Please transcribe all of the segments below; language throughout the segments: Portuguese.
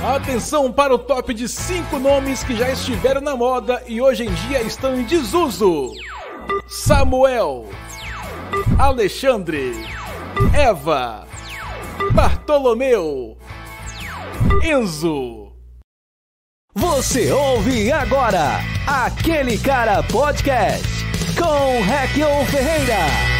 Atenção para o top de cinco nomes que já estiveram na moda e hoje em dia estão em desuso: Samuel, Alexandre, Eva, Bartolomeu, Enzo. Você ouve agora aquele cara podcast com Requion Ferreira.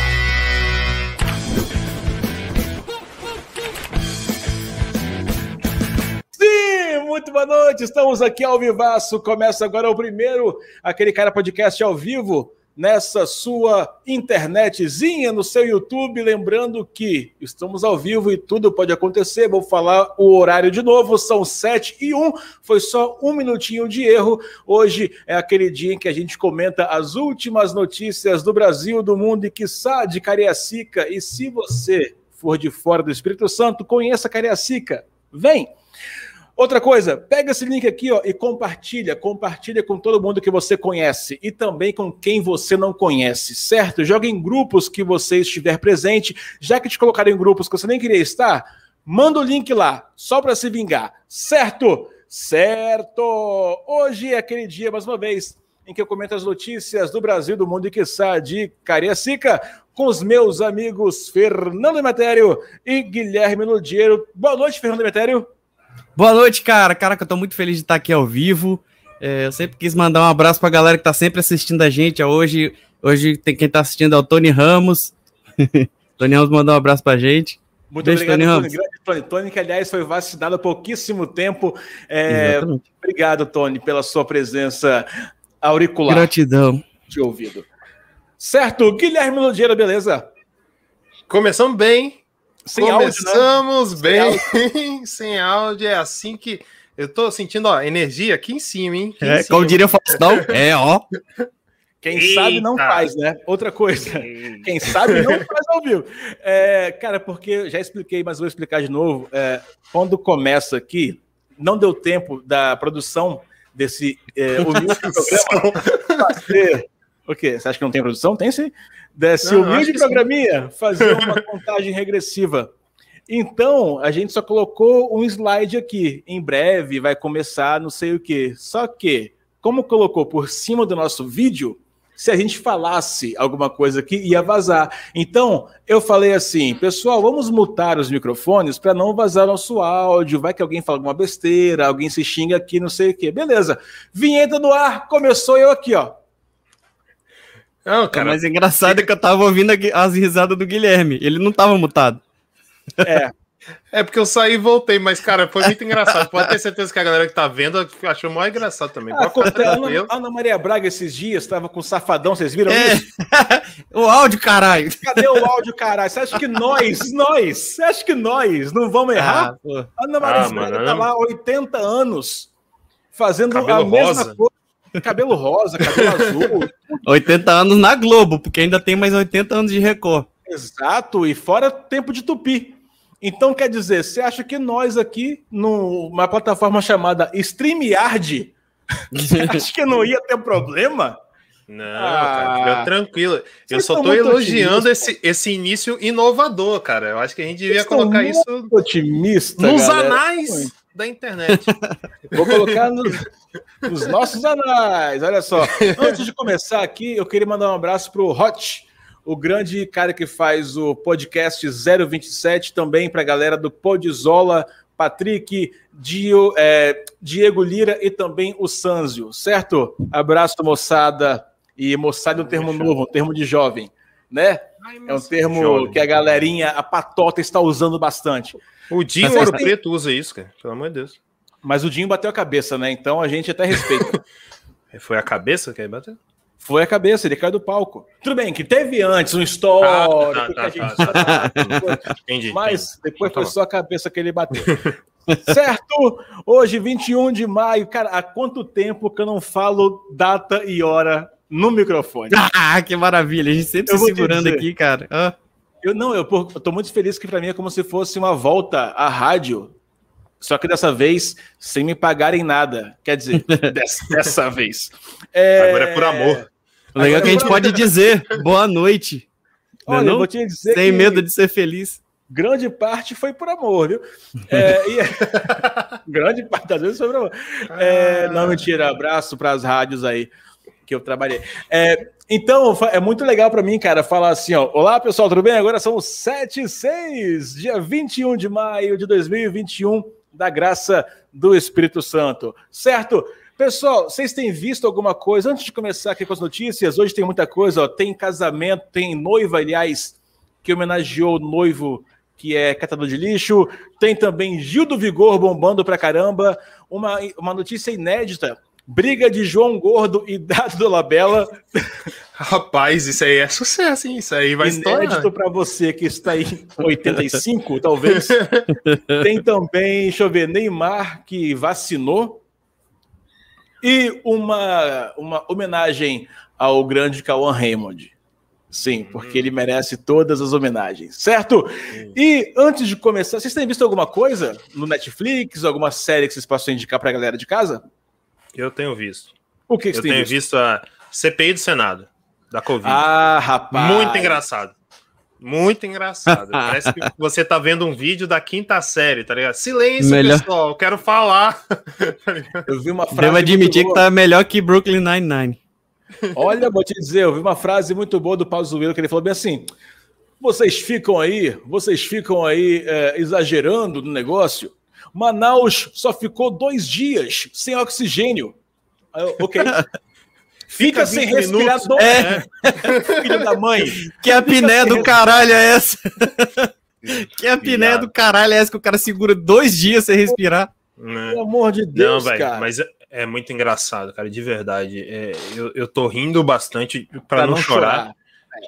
Muito boa noite. Estamos aqui ao vivaço. Começa agora o primeiro, aquele cara podcast ao vivo, nessa sua internetzinha, no seu YouTube. Lembrando que estamos ao vivo e tudo pode acontecer. Vou falar o horário de novo. São 7 e 1. Foi só um minutinho de erro. Hoje é aquele dia em que a gente comenta as últimas notícias do Brasil, do mundo e, quiçá, de Cariacica. E se você for de fora do Espírito Santo, conheça Cariacica. Vem! Outra coisa, pega esse link aqui ó, e compartilha, compartilha com todo mundo que você conhece e também com quem você não conhece, certo? Joga em grupos que você estiver presente, já que te colocaram em grupos que você nem queria estar, manda o link lá, só para se vingar, certo? Certo! Hoje é aquele dia, mais uma vez, em que eu comento as notícias do Brasil, do mundo e quiçá de Cariacica, com os meus amigos Fernando Metério e Guilherme Ludiero. Boa noite, Fernando Metério. Boa noite, cara. Cara, que eu tô muito feliz de estar aqui ao vivo. É, eu sempre quis mandar um abraço pra galera que tá sempre assistindo a gente. Hoje, hoje tem quem tá assistindo é o Tony Ramos. Tony Ramos mandou um abraço pra gente. Muito Beijo, obrigado, Tony Ramos. Tony. Tony. Tony, que aliás foi vacinado há pouquíssimo tempo. É, obrigado, Tony, pela sua presença auricular. Gratidão. De ouvido. Certo, Guilherme Ludiero, beleza? Começamos bem, sem Começamos áudio, né? bem, sem áudio. É assim que eu tô sentindo, ó, energia aqui em cima, hein? é, cima. como diria o Faustão, é, ó. Quem Eita. sabe não faz, né? Outra coisa. Eita. Quem sabe não faz ao vivo. É, cara, porque já expliquei, mas vou explicar de novo. É, quando começa aqui, não deu tempo da produção desse é, humilde programa fazer. O quê? Você acha que não tem produção? Tem sim desse não, humilde programinha sim. fazer uma contagem regressiva. Então, a gente só colocou um slide aqui. Em breve vai começar não sei o que. Só que, como colocou por cima do nosso vídeo, se a gente falasse alguma coisa aqui, ia vazar. Então, eu falei assim, pessoal, vamos mutar os microfones para não vazar nosso áudio. Vai que alguém fala alguma besteira, alguém se xinga aqui, não sei o que. Beleza. Vinheta no ar, começou eu aqui, ó. Não, cara. Mas engraçado é que eu tava ouvindo as risadas do Guilherme. Ele não tava mutado. É. É porque eu saí e voltei, mas, cara, foi muito engraçado. Pode ter certeza que a galera que tá vendo achou mais engraçado também. Ah, Ana, Ana, Maria Braga esses dias estava com safadão, vocês viram é. isso? o áudio, caralho. Cadê o áudio, caralho? Você acha que nós, nós, você acha que nós não vamos errar? Ah, Ana Maria ah, Braga mano, tá lá 80 anos fazendo Cabelo a mesma rosa. coisa cabelo rosa, cabelo azul. 80 anos na Globo, porque ainda tem mais 80 anos de Record. Exato, e fora tempo de tupi. Então, quer dizer, você acha que nós aqui, numa plataforma chamada StreamYard, você acha que não ia ter problema? Não, ah, cara, tranquilo. Eu só estou elogiando esse, esse início inovador, cara. Eu acho que a gente devia colocar isso otimista, nos galera. anais da internet. Vou colocar nos, nos, nossos anais. Olha só. Antes de começar aqui, eu queria mandar um abraço para o Hot, o grande cara que faz o podcast 027, também para a galera do Podzola, Patrick, Dio, é, Diego Lira e também o Sanzio, certo? Abraço, moçada. E moçada é um termo novo, um termo de jovem, né? É um termo que a galerinha, a patota está usando bastante. O Dinho Ouro tem... Preto usa isso, cara. Pelo amor de Deus. Mas o Dinho bateu a cabeça, né? Então a gente até respeita. Foi a cabeça que ele bateu? Foi a cabeça, ele caiu do palco. Tudo bem, que teve antes um histórico ah, tá, tá, gente... tá, entendi, mas entendi. depois foi só a cabeça que ele bateu. certo? Hoje, 21 de maio. Cara, há quanto tempo que eu não falo data e hora no microfone? Ah, que maravilha. A gente sempre eu se segurando aqui, cara. Ah. Eu não, eu, eu tô muito feliz que para mim é como se fosse uma volta à rádio, só que dessa vez sem me pagarem nada. Quer dizer, dessa, dessa vez. É... Agora é por amor. O legal é que a gente pode dizer boa noite. Olha, não? eu vou te dizer Sem que... medo de ser feliz. grande parte foi por amor, viu? É, e, grande parte das vezes foi por amor. É, não, mentira, abraço para as rádios aí que eu trabalhei. É, então, é muito legal para mim, cara, falar assim, ó. Olá, pessoal, tudo bem? Agora são 7 e 6, dia 21 de maio de 2021, da graça do Espírito Santo. Certo? Pessoal, vocês têm visto alguma coisa? Antes de começar aqui com as notícias, hoje tem muita coisa, ó. Tem casamento, tem noiva, aliás, que homenageou o noivo que é catador de lixo. Tem também Gil do Vigor bombando pra caramba. Uma, uma notícia inédita Briga de João Gordo e Dado do Labela. Rapaz, isso aí é sucesso, hein? Isso aí vai Inédito para você que está em 85, talvez. Tem também, deixa eu ver, Neymar que vacinou. E uma, uma homenagem ao grande Cauã Raymond. Sim, porque ele merece todas as homenagens, certo? E antes de começar, vocês têm visto alguma coisa no Netflix, alguma série que vocês possam indicar para a galera de casa? Eu tenho visto. O que, que Eu tenho visto? visto? a CPI do Senado, da Covid. Ah, rapaz. Muito engraçado. Muito engraçado. Parece que você tá vendo um vídeo da quinta série, tá ligado? Silêncio, melhor... pessoal, quero falar. eu vi uma frase. Devo admitir que tá melhor que Brooklyn Nine-Nine. Olha, vou te dizer, eu vi uma frase muito boa do Pazuello que ele falou bem assim: vocês ficam aí, vocês ficam aí é, exagerando no negócio, Manaus só ficou dois dias sem oxigênio. Eu, ok. Fica, sem respirar do... é. Filho da mãe. Que a piné do caralho é essa? que a piné do caralho é essa que o cara segura dois dias sem respirar? É. Pelo amor de Deus, Não, véio, cara. Mas é, é, muito engraçado, cara, de verdade. É, eu, eu tô rindo bastante para não, não, chorar. chorar.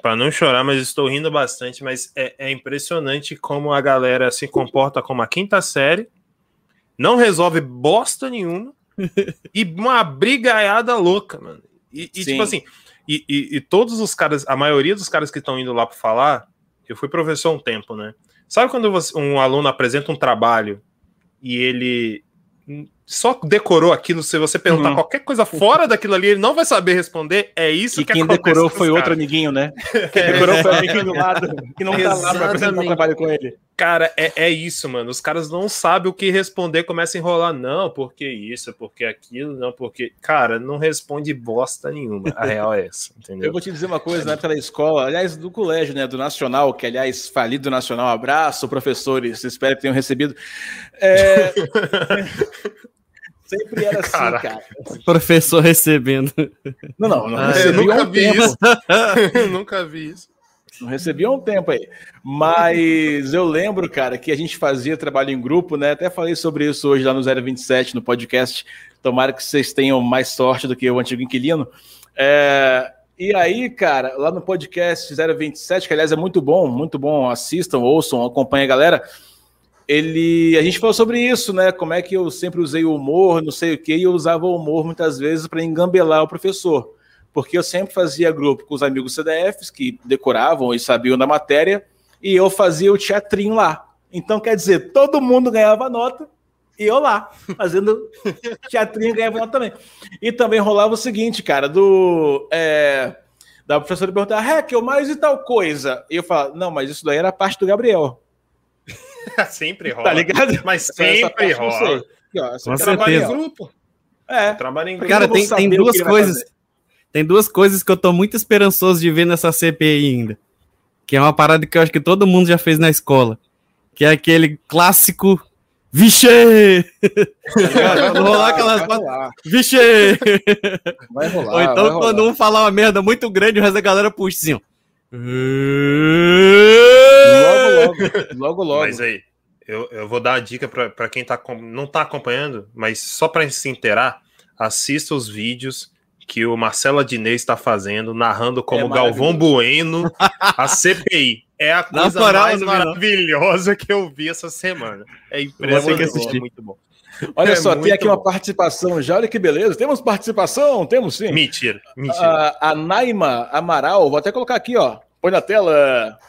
Para não chorar, mas estou rindo bastante. Mas é, é impressionante como a galera se comporta como a quinta série não resolve bosta nenhuma e uma brigaiada louca, mano. E, e tipo assim, e, e, e, todos os caras, a maioria dos caras que estão indo lá para falar, eu fui professor um tempo, né? Sabe quando você, um aluno apresenta um trabalho e ele só decorou aquilo, se você perguntar uhum. qualquer coisa fora daquilo ali, ele não vai saber responder. É isso que, que quem decorou foi outro amiguinho, né? Quem decorou foi o amiguinho do lado, que não tá lá pra apresentar um trabalho com ele. Cara, é, é isso, mano. Os caras não sabem o que responder, começa a enrolar. Não, porque isso, porque aquilo, não, porque. Cara, não responde bosta nenhuma. A real é essa, entendeu? Eu vou te dizer uma coisa, na época da escola, aliás, do colégio, né? Do Nacional, que, aliás, falido Nacional, abraço, professores, espero que tenham recebido. É... Sempre era assim, cara. Professor recebendo. Não, não, não ah, recebi nunca um vi tempo. isso. nunca vi isso. Não recebi há um tempo aí. Mas eu lembro, cara, que a gente fazia trabalho em grupo, né? Até falei sobre isso hoje lá no 027, no podcast. Tomara que vocês tenham mais sorte do que o antigo inquilino. É... E aí, cara, lá no podcast 027, que aliás é muito bom, muito bom, assistam, ouçam, acompanhem a galera ele a gente falou sobre isso, né? Como é que eu sempre usei o humor, não sei o que, e eu usava o humor muitas vezes para engambelar o professor. Porque eu sempre fazia grupo com os amigos CDFs que decoravam e sabiam da matéria, e eu fazia o teatrinho lá. Então, quer dizer, todo mundo ganhava nota e eu lá, fazendo teatrinho ganhava nota também. E também rolava o seguinte, cara, do. É, da professora perguntar, Raquel, mas e tal coisa? E eu falava, não, mas isso daí era parte do Gabriel. sempre rola. Tá ligado? Mas sempre rola. Com certeza. grupo. É. Trabalho em grupo. Cara, tem, tem duas coisas. Tem duas coisas que eu tô muito esperançoso de ver nessa CPI ainda. Que é uma parada que eu acho que todo mundo já fez na escola. Que é aquele clássico Vixe! Vai rolar aquelas. Vixe! Vai rolar. Ou então, vai quando rolar. um falar uma merda muito grande, o resto da galera puxa assim, ó. Logo, logo. Logo, logo. Mas aí, eu, eu vou dar a dica para quem tá, não tá acompanhando, mas só para se inteirar, assista os vídeos que o Marcelo Adnet está fazendo, narrando como é Galvão Bueno a CPI. É a coisa moral, mais maravilhosa que eu vi essa semana. É impressionante, é muito bom. Olha é só, tem aqui bom. uma participação já, olha que beleza. Temos participação? Temos sim. Mentira, mentira. A, a Naima Amaral, vou até colocar aqui, ó. Põe na tela.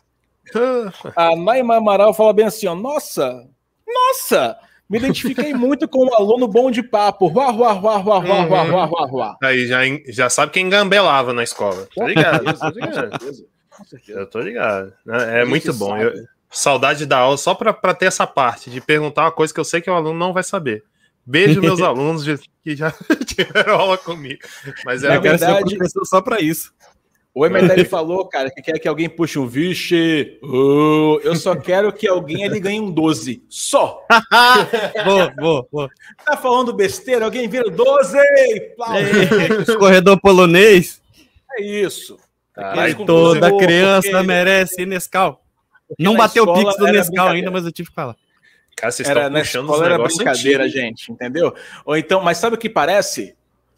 A Naima Amaral fala bem assim, ó. Nossa, nossa, me identifiquei muito com o um aluno bom de papo. Ruá, ruá, ruá, ruá, ruá, ruá, ruá, ruá, uhum. ruá. Aí já, já sabe quem gambelava na escola. Tô ligado. Eu tô ligado. Né? É, muito bom. Eu, saudade da aula só para ter essa parte de perguntar uma coisa que eu sei que o aluno não vai saber. Beijo meus alunos que já tiveram aula comigo. Mas verdade, Na verdade, só para isso. O Emedelli falou, cara, que quer que alguém puxe um vixe. Uh, eu só quero que alguém ali ganhe um 12. Só. boa, boa, boa. Tá falando besteira? Alguém vira 12! Corredor polonês. É isso. Cara, toda criança porque... merece Nescau. Porque Não bateu o pix do Nescau ainda, mas eu tive que falar. Cara, vocês era, estão puxando os era brincadeira, antigos. gente, entendeu? Ou então, mas sabe o que parece?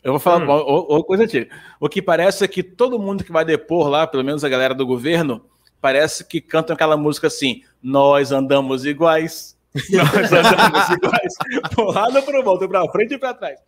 Eu vou falar hum. coisa antiga. O que parece é que todo mundo que vai depor lá, pelo menos a galera do governo, parece que cantam aquela música assim: Nós andamos iguais. Nós andamos iguais. Por lado para volta, para frente e para trás.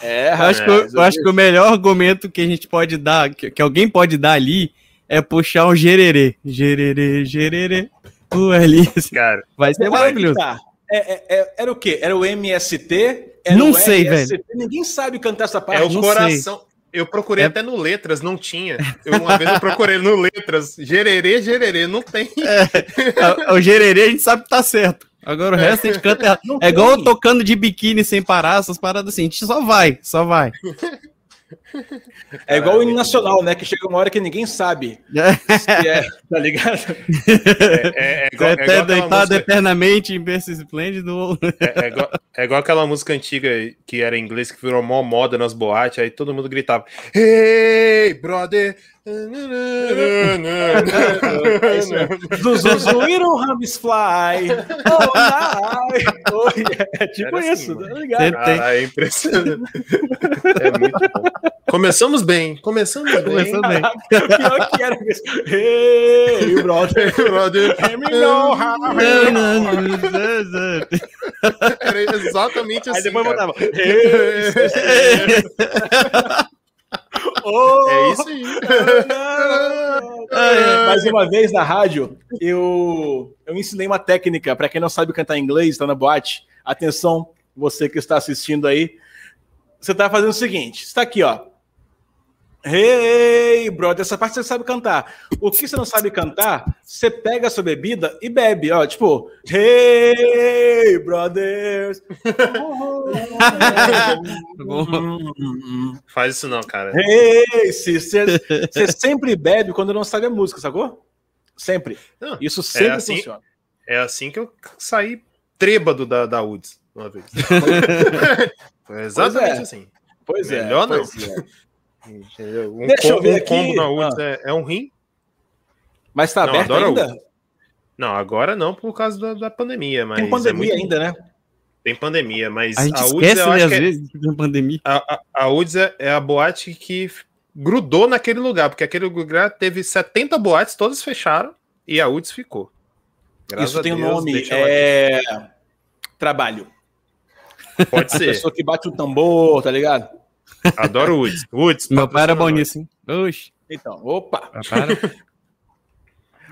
É, eu acho, que, eu, eu acho que o melhor argumento que a gente pode dar, que, que alguém pode dar ali, é puxar um gererê. Gererê, gererê. O Alice. Cara, vai ser maravilhoso. Tá. É, é, é, era o quê? Era o MST? Era não sei, RST? velho. Ninguém sabe cantar essa parte. É o não coração. Sei. Eu procurei é... até no Letras, não tinha. Eu, uma vez eu procurei no Letras. Gererê, gererê, não tem. É, o gererê a gente sabe que tá certo. Agora o é. resto a gente canta. É igual eu tocando de biquíni sem parar, essas paradas assim. A gente só vai, só vai. É igual o hino nacional, né? Que chega uma hora que ninguém sabe se é, tá ligado? É, é, é igual, é igual deitado música... eternamente em berço esplêndido. É, é, igual, é igual aquela música antiga que era em inglês, que virou mó moda nas boates, aí todo mundo gritava: Hey, brother! Zuzuíram Rams Fly. Oh, oh, é tipo Era isso, assim, tá ligado? Ah, é impressionante. É muito bom. Começamos bem, começamos bem. Começamos bem. Pior que era mesmo. Hey, brother, brother, let me know how. Era exatamente assim. Aí depois cara. botava. Hey, Oh, é isso aí. Mais uma vez na rádio, eu, eu ensinei uma técnica. Para quem não sabe cantar inglês, está na boate. Atenção, você que está assistindo aí. Você está fazendo o seguinte: está aqui, ó. Hey, brother, essa parte você sabe cantar. O que você não sabe cantar, você pega a sua bebida e bebe, ó, tipo, Hey, brothers. Faz isso não, cara. Hey, sisters. Você sempre bebe quando não sabe a música, sacou? Sempre. Não, isso é sempre é assim, funciona. É assim que eu saí trêbado da, da UDS uma vez. Foi exatamente pois é. assim. Pois Melhor é. Melhor não. É. Um Deixa combo, eu ver aqui. Um combo na UDS ah. é, é, um rim. Mas tá não, aberto ainda? Não, agora não por causa da, da pandemia. Mas tem pandemia é muito... ainda, né? Tem pandemia, mas a, gente a UDS, esquece, né, às é... vezes, tem pandemia. A, a, a UDS é, é a boate que grudou naquele lugar, porque aquele lugar teve 70 boates, todas fecharam e a UDS ficou. Graças Isso tem o um nome, é... Trabalho. Pode ser. A pessoa que bate o tambor, tá ligado? Adoro Woods. Woods. Meu pai era bom nisso, hein? Oxi. Então, opa.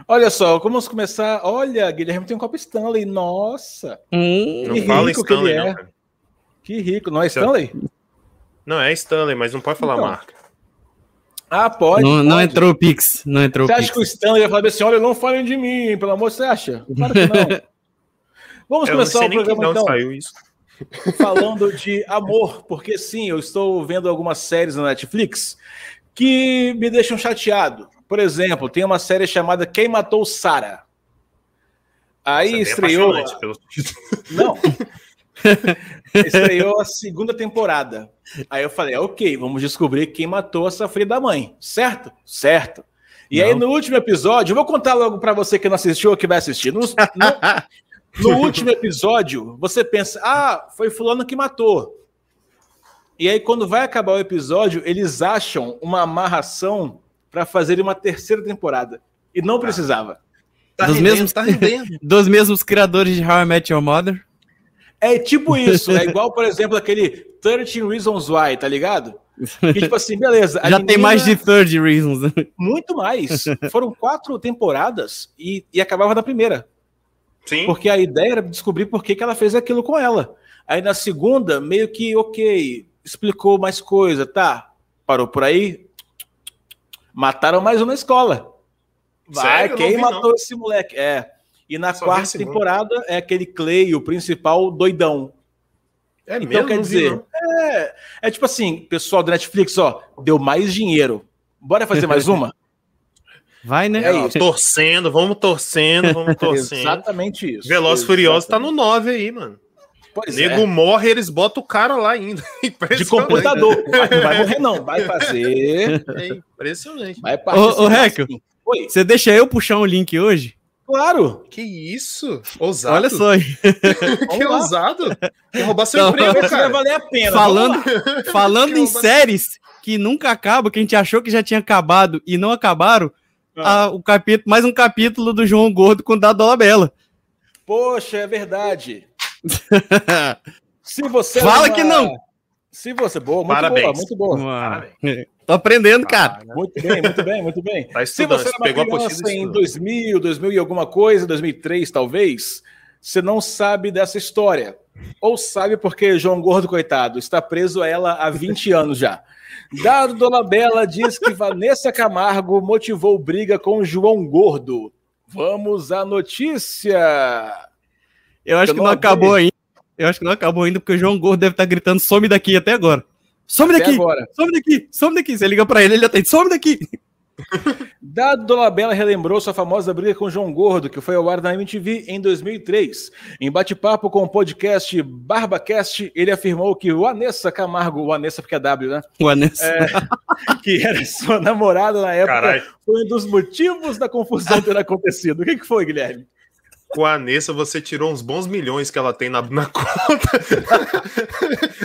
Olha só, vamos começar. Olha, Guilherme tem um copo Stanley. Nossa. Hum, não fala Stanley, não, é. cara. Que rico. Não é Stanley? Não, é Stanley, mas não pode falar então. marca. Ah, pode. Não, pode. não entrou o Pix. Não entrou você acha Pix. que o Stanley vai falar assim: olha, não falem de mim, pelo amor, você acha? Claro que não. Vamos Eu começar o programa então. Saiu isso falando de amor, porque sim, eu estou vendo algumas séries na Netflix que me deixam chateado. Por exemplo, tem uma série chamada Quem Matou Sarah. Aí é estreou. Pelo... Não. estreou a segunda temporada. Aí eu falei, ok, vamos descobrir quem matou essa filha da mãe. Certo? Certo. E não. aí, no último episódio, eu vou contar logo para você que não assistiu ou que vai assistir. No, no, no último episódio, você pensa, ah, foi fulano que matou. E aí, quando vai acabar o episódio, eles acham uma amarração para fazer uma terceira temporada. E não tá. precisava. Tá dos, rendendo, mesmos, tá dos mesmos criadores de How I Met Your Mother? É tipo isso. É igual, por exemplo, aquele 13 Reasons Why, tá ligado? Que, tipo assim, beleza. Já menina... tem mais de 30 Reasons. Né? Muito mais. Foram quatro temporadas e, e acabava na primeira. Sim. Porque a ideia era descobrir por que, que ela fez aquilo com ela. Aí na segunda, meio que, ok, explicou mais coisa, tá? Parou por aí. Mataram mais um na escola. Vai, Sério? quem matou não. esse moleque? É. E na Só quarta temporada é aquele Clay, o principal doidão. É então mesmo? quer dizer, é, é tipo assim, pessoal do Netflix, ó, deu mais dinheiro. Bora fazer mais uma? Vai, né? É torcendo, vamos torcendo, vamos torcendo. Exatamente isso. Veloz Furioso tá no 9 aí, mano. Pois Nego é. morre, eles botam o cara lá ainda. De computador. Vai, não vai morrer, não. Vai fazer. É impressionante. Vai ô, ô Reco, assim. você deixa eu puxar um link hoje? Claro. Que isso? Ousado. Olha só aí. que ousado. Quer roubar seu não, emprego, cara. Vai valer a pena. Falando, falando em séries que nunca acabam, que a gente achou que já tinha acabado e não acabaram. A, o capítulo, mais um capítulo do João Gordo com Dado Dolabella. Poxa, é verdade. Se você Fala uma... que não. Se você boa, muito Parabéns. boa, muito boa. Parabéns. Tô aprendendo, cara. Ah, muito bem, muito bem, muito bem. Tá Se você era uma pegou criança em 2000, 2000 e alguma coisa, 2003 talvez, você não sabe dessa história. Ou sabe porque João Gordo, coitado, está preso a ela há 20 anos já. Dado Dolabella diz que Vanessa Camargo motivou briga com João Gordo. Vamos à notícia. Eu acho eu que não, acabou ainda. Eu acho que não acabou ainda, porque o João Gordo deve estar gritando: some daqui até agora. Some daqui! Some daqui! Some daqui! Você liga para ele, ele atende: some daqui! Dado Dolabella relembrou sua famosa briga com João Gordo, que foi ao ar na MTV em 2003. Em bate-papo com o podcast BarbaCast, ele afirmou que o Anessa Camargo, o Anessa porque é W, né? O Anessa. É, que era sua namorada na época, Carai. foi um dos motivos da confusão ter acontecido. O que, que foi, Guilherme? Com a Anessa, você tirou uns bons milhões que ela tem na, na conta.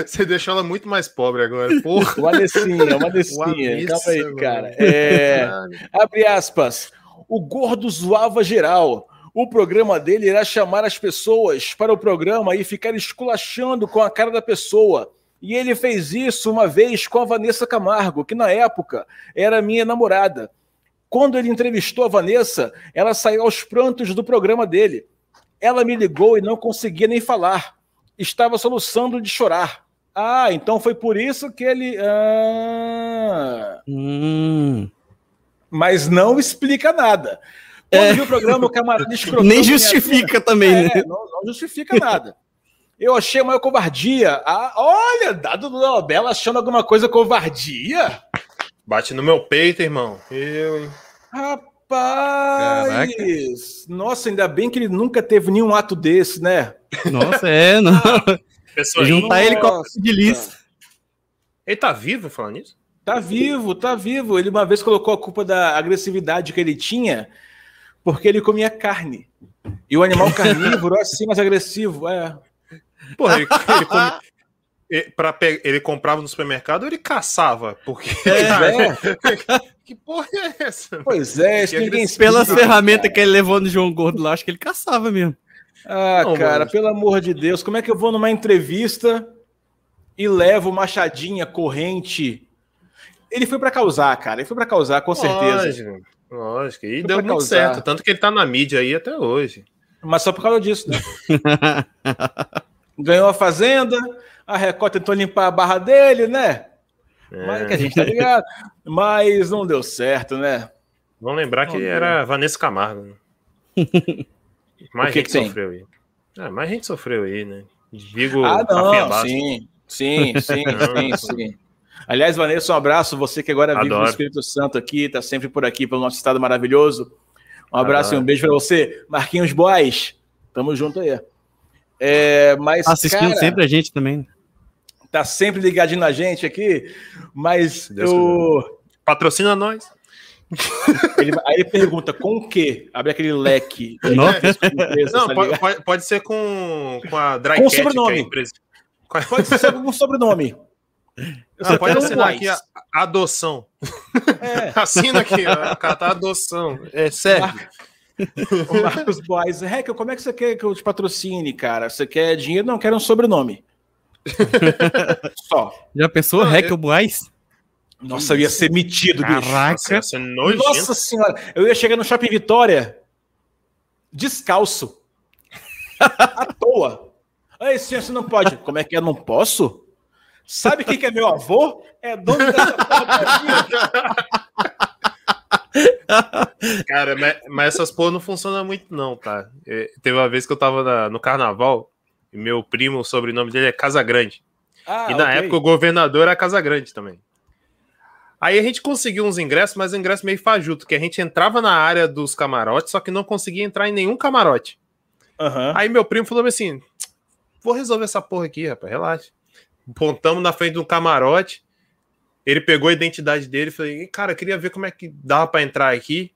você deixou ela muito mais pobre agora. Porra. O Anessinha, o Anessinha. Calma aí, cara. É, abre aspas. O gordo zoava geral. O programa dele irá chamar as pessoas para o programa e ficar esculachando com a cara da pessoa. E ele fez isso uma vez com a Vanessa Camargo, que na época era minha namorada. Quando ele entrevistou a Vanessa, ela saiu aos prantos do programa dele. Ela me ligou e não conseguia nem falar. Estava soluçando de chorar. Ah, então foi por isso que ele. Ah... Hum. Mas não explica nada. Quando é. viu o programa, o camarada Nem justifica também, é, né? Não, não, justifica nada. Eu achei a maior covardia. Ah, olha, dado do Nobel achando alguma coisa covardia. Bate no meu peito, irmão. Eu, hein? Rapaz! Caraca. Nossa, ainda bem que ele nunca teve nenhum ato desse, né? Nossa, é, não. Ah, Juntar ele com a de lista. Ele tá vivo falando isso? Tá vivo, tá vivo. Ele uma vez colocou a culpa da agressividade que ele tinha porque ele comia carne. E o animal carnívoro é assim mais agressivo, é. Porra, ele, ele, come, Pra ele comprava no supermercado ele caçava? Porque. É, é. que porra é essa? Pois é, isso ninguém Pelas ferramentas que ele levou no João Gordo lá, acho que ele caçava mesmo. Ah, Não, cara, mano. pelo amor de Deus, como é que eu vou numa entrevista e levo machadinha, corrente? Ele foi para causar, cara. Ele foi para causar, com certeza. Lógico, lógico. E foi deu muito causar. certo. Tanto que ele tá na mídia aí até hoje. Mas só por causa disso, né? Ganhou a Fazenda, a Record tentou limpar a barra dele, né? É. Mas que a gente tá ligado. Mas não deu certo, né? Vamos lembrar que era Vanessa Camargo. Mais que gente que sofreu aí. Ah, mais gente sofreu aí, né? Digo, ah, não, sim, sim, sim, sim, sim. Aliás, Vanessa, um abraço. Você que agora vive Adoro. no Espírito Santo aqui, tá sempre por aqui pelo nosso estado maravilhoso. Um abraço Adoro. e um beijo para você. Marquinhos Boys, tamo junto aí. É, mas, Assistindo cara, sempre a gente também tá sempre ligadinho na gente aqui, mas eu... Patrocina nós. Ele, aí ele pergunta com o quê? Abre aquele leque. Empresa, Não, tá pode, pode, ser com, com a Dry com sobrenome. É pode ser com sobrenome. Você pode assinar aqui a, a adoção. É. Assina aqui, a, a adoção. É sério. O Marcos Boys, como é que você quer que eu te patrocine, cara? Você quer dinheiro? Não, quero um sobrenome. Só. Já pensou, ah, Hack eu... Boys? Nossa, eu ia ser metido, Caraca. bicho. Nossa, Nossa senhora, eu ia chegar no Shopping Vitória descalço. à toa. Aí, senhor, você não pode. Como é que é? Não posso? Sabe quem que é meu avô? É dono dessa porra Cara, mas, mas, essas porra não funcionam muito, não, tá? É, teve uma vez que eu tava na, no carnaval meu primo, o sobrenome dele é Casagrande. Ah, e na okay. época o governador era Casagrande também. Aí a gente conseguiu uns ingressos, mas um ingresso meio fajuto, que a gente entrava na área dos camarotes, só que não conseguia entrar em nenhum camarote. Uhum. Aí meu primo falou assim: vou resolver essa porra aqui, rapaz, relaxa. Pontamos na frente do camarote. Ele pegou a identidade dele e falei, cara, queria ver como é que dava para entrar aqui.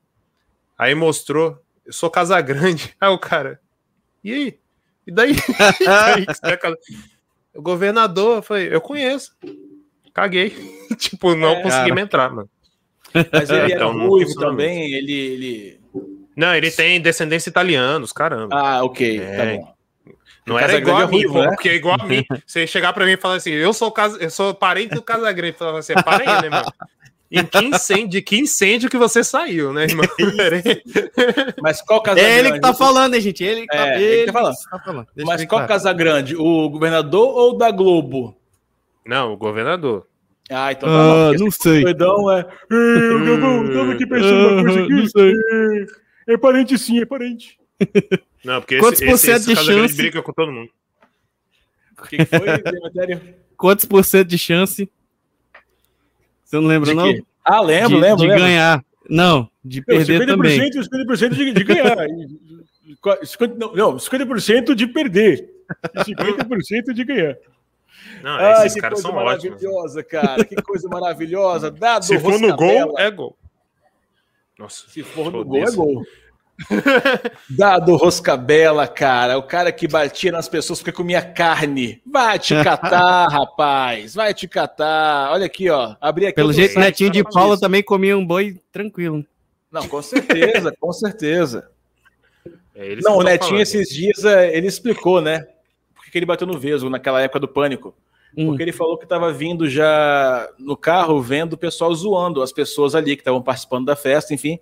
Aí mostrou, eu sou Casagrande. Aí o cara, e aí? E daí? e daí? o governador, eu falei, eu conheço. Caguei. tipo, não é, consegui me entrar, mano. Mas ele então, era ruivo também, ele, ele. Não, ele tem descendência italiana, caramba. Ah, ok, tá é. tá bom. Não era igual é a mim, né? porque é igual a mim. Você chegar pra mim e falar assim, eu sou, casa, eu sou parente do Casagrande. Falar assim, para aí, né, mano? Em que incêndio, de que incêndio que você saiu, né, irmão? Mas qual Casagrande? É ele que tá falando, hein, gente? Ele, é, ele, ele que tá falando. Tá falando. Mas qual claro. Casagrande? O governador ou da Globo? Não, o governador. Ah, então tá ah, não sei. Doidão é. Eu tava aqui pensando uma coisa aqui. Não sei. É parente sim, é parente. Não, porque Quantos esse, por cento esse, esse de chance? briga com todo mundo. O que, foi, Quantos por cento de chance? Você não lembra, não? Ah, lembro, de, lembro. De lembro. ganhar. Não, de perder 50%, também. 50% de, de ganhar. 50, não, não, 50% de perder. 50% de ganhar. Não, Ai, esses caras são maravilhosa, ótimos. cara. Que coisa maravilhosa. Dado Se for no gol, é gol. Nossa, se for no gol, é gol. Dado Roscabela, cara, o cara que batia nas pessoas porque comia carne. Vai te catar, rapaz. Vai te catar. Olha aqui, ó. Abri aqui. Pelo jeito, Netinho de Paula isso. também comia um boi tranquilo. Não, com certeza, com certeza. É, não, o Netinho falando. esses dias é, ele explicou, né? Por que ele bateu no Vesgo naquela época do pânico. Hum. Porque ele falou que estava vindo já no carro vendo o pessoal zoando as pessoas ali que estavam participando da festa, enfim.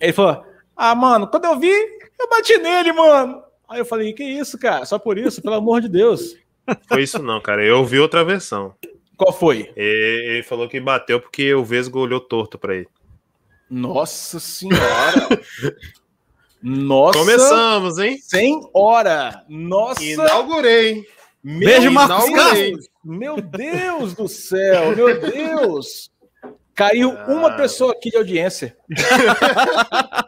Ele falou: ah, mano, quando eu vi, eu bati nele, mano. Aí eu falei, que isso, cara? Só por isso, pelo amor de Deus. Foi isso não, cara. Eu ouvi outra versão. Qual foi? Ele, ele falou que bateu porque o Vesgo olhou torto pra ele. Nossa senhora! Nossa! Começamos, hein? Sem hora! Nossa! Inaugurei! Meu Beijo, Marcos Deus, Meu Deus do céu! Meu Deus! Caiu ah. uma pessoa aqui de audiência.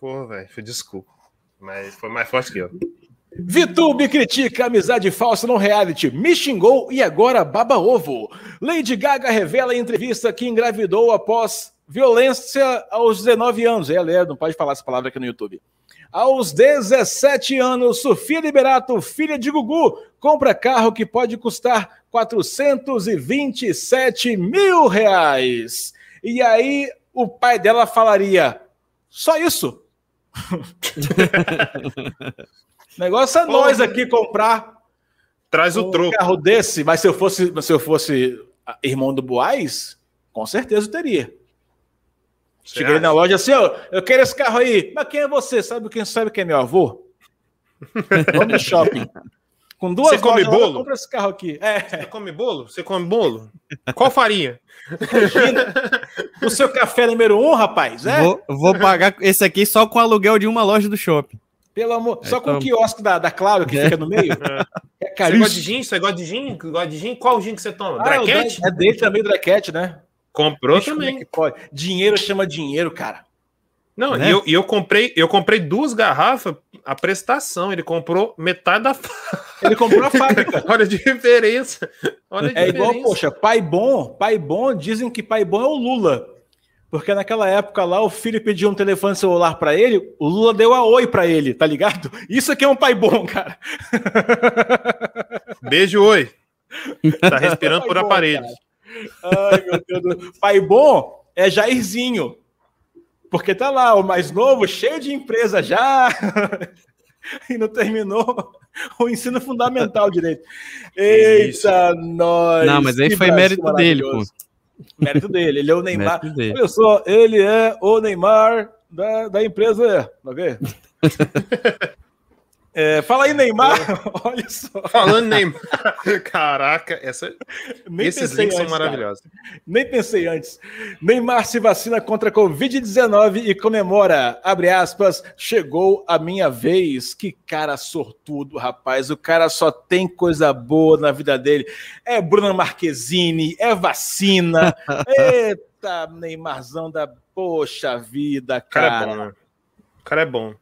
Pô, velho, desculpa. Mas foi mais forte que eu. Vitube critica amizade falsa no reality, me xingou e agora baba ovo. Lady Gaga revela em entrevista que engravidou após violência aos 19 anos. É, ler, não pode falar essa palavra aqui no YouTube. Aos 17 anos, Sofia Liberato, filha de Gugu, compra carro que pode custar 427 mil reais. E aí o pai dela falaria: só isso? negócio é nós aqui comprar. Traz o um troco. carro desse, mas se eu fosse, se eu fosse irmão do Boaz, com certeza eu teria. Você Cheguei acha? na loja assim, ó, eu quero esse carro aí. Mas quem é você? Sabe quem sabe quem é meu avô? Vamos no shopping. Com duas Você come bolo? Compra esse carro aqui. É. Você come bolo? Você come bolo? Qual farinha? O seu café número um, rapaz. É? Vou, vou, pagar esse aqui só com aluguel de uma loja do shopping. Pelo amor. É, só com o quiosque da, da Claro que é. fica no meio. É, é. Você gosta de gin? Você gosta de gin? Gosta de gin? Qual gin que você toma? Ah, Draquete? É dele também, Draquete, né? Comprou Ixi, também. É dinheiro chama dinheiro, cara. Não, né? e eu, eu, comprei, eu comprei duas garrafas a prestação. Ele comprou metade da Ele comprou a fábrica. Olha a diferença. Olha a é diferença. igual, poxa, pai bom, pai bom, dizem que pai bom é o Lula. Porque naquela época lá, o filho pediu um telefone celular para ele, o Lula deu a oi para ele, tá ligado? Isso aqui é um pai bom, cara. Beijo, oi. Tá respirando por aparelhos. Ai, meu Deus. Pai bom é Jairzinho. Porque tá lá, o mais novo, cheio de empresa já, e não terminou o ensino fundamental direito. Eita, nós! Não, mas aí foi mérito dele, pô. Mérito dele, ele é o Neymar. Olha só, ele é o Neymar da, da empresa, tá ok? É, fala aí, Neymar. Olha só. Falando Neymar. Caraca, essa... esses links antes, são maravilhosos. Cara. Nem pensei antes. Neymar se vacina contra a Covid-19 e comemora. Abre aspas. Chegou a minha vez. Que cara sortudo, rapaz. O cara só tem coisa boa na vida dele. É Bruna Marquezine, é vacina. Eita, Neymarzão da poxa vida, cara. O cara é bom, né? O cara é bom.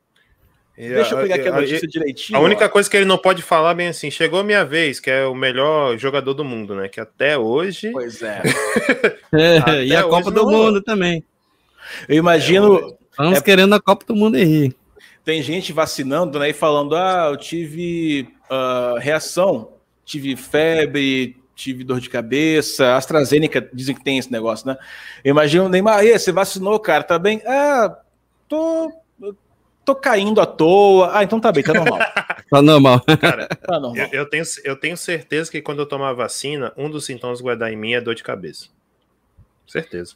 Deixa eu pegar aqui a notícia direitinho. A única ó. coisa que ele não pode falar bem assim, chegou a minha vez, que é o melhor jogador do mundo, né? Que até hoje. Pois é. é e a Copa do não... Mundo também. Eu imagino. Estamos é... querendo a Copa do Mundo aí. Tem gente vacinando, né? E falando: ah, eu tive uh, reação, tive febre, tive dor de cabeça. AstraZeneca dizem que tem esse negócio, né? Eu imagino, Neymar, e você vacinou, cara, tá bem? Ah, tô tô caindo à toa. Ah, então tá bem, tá normal. tá normal. Cara, tá normal. Eu, eu, tenho, eu tenho certeza que quando eu tomar a vacina, um dos sintomas que vai dar em mim é dor de cabeça. Certeza.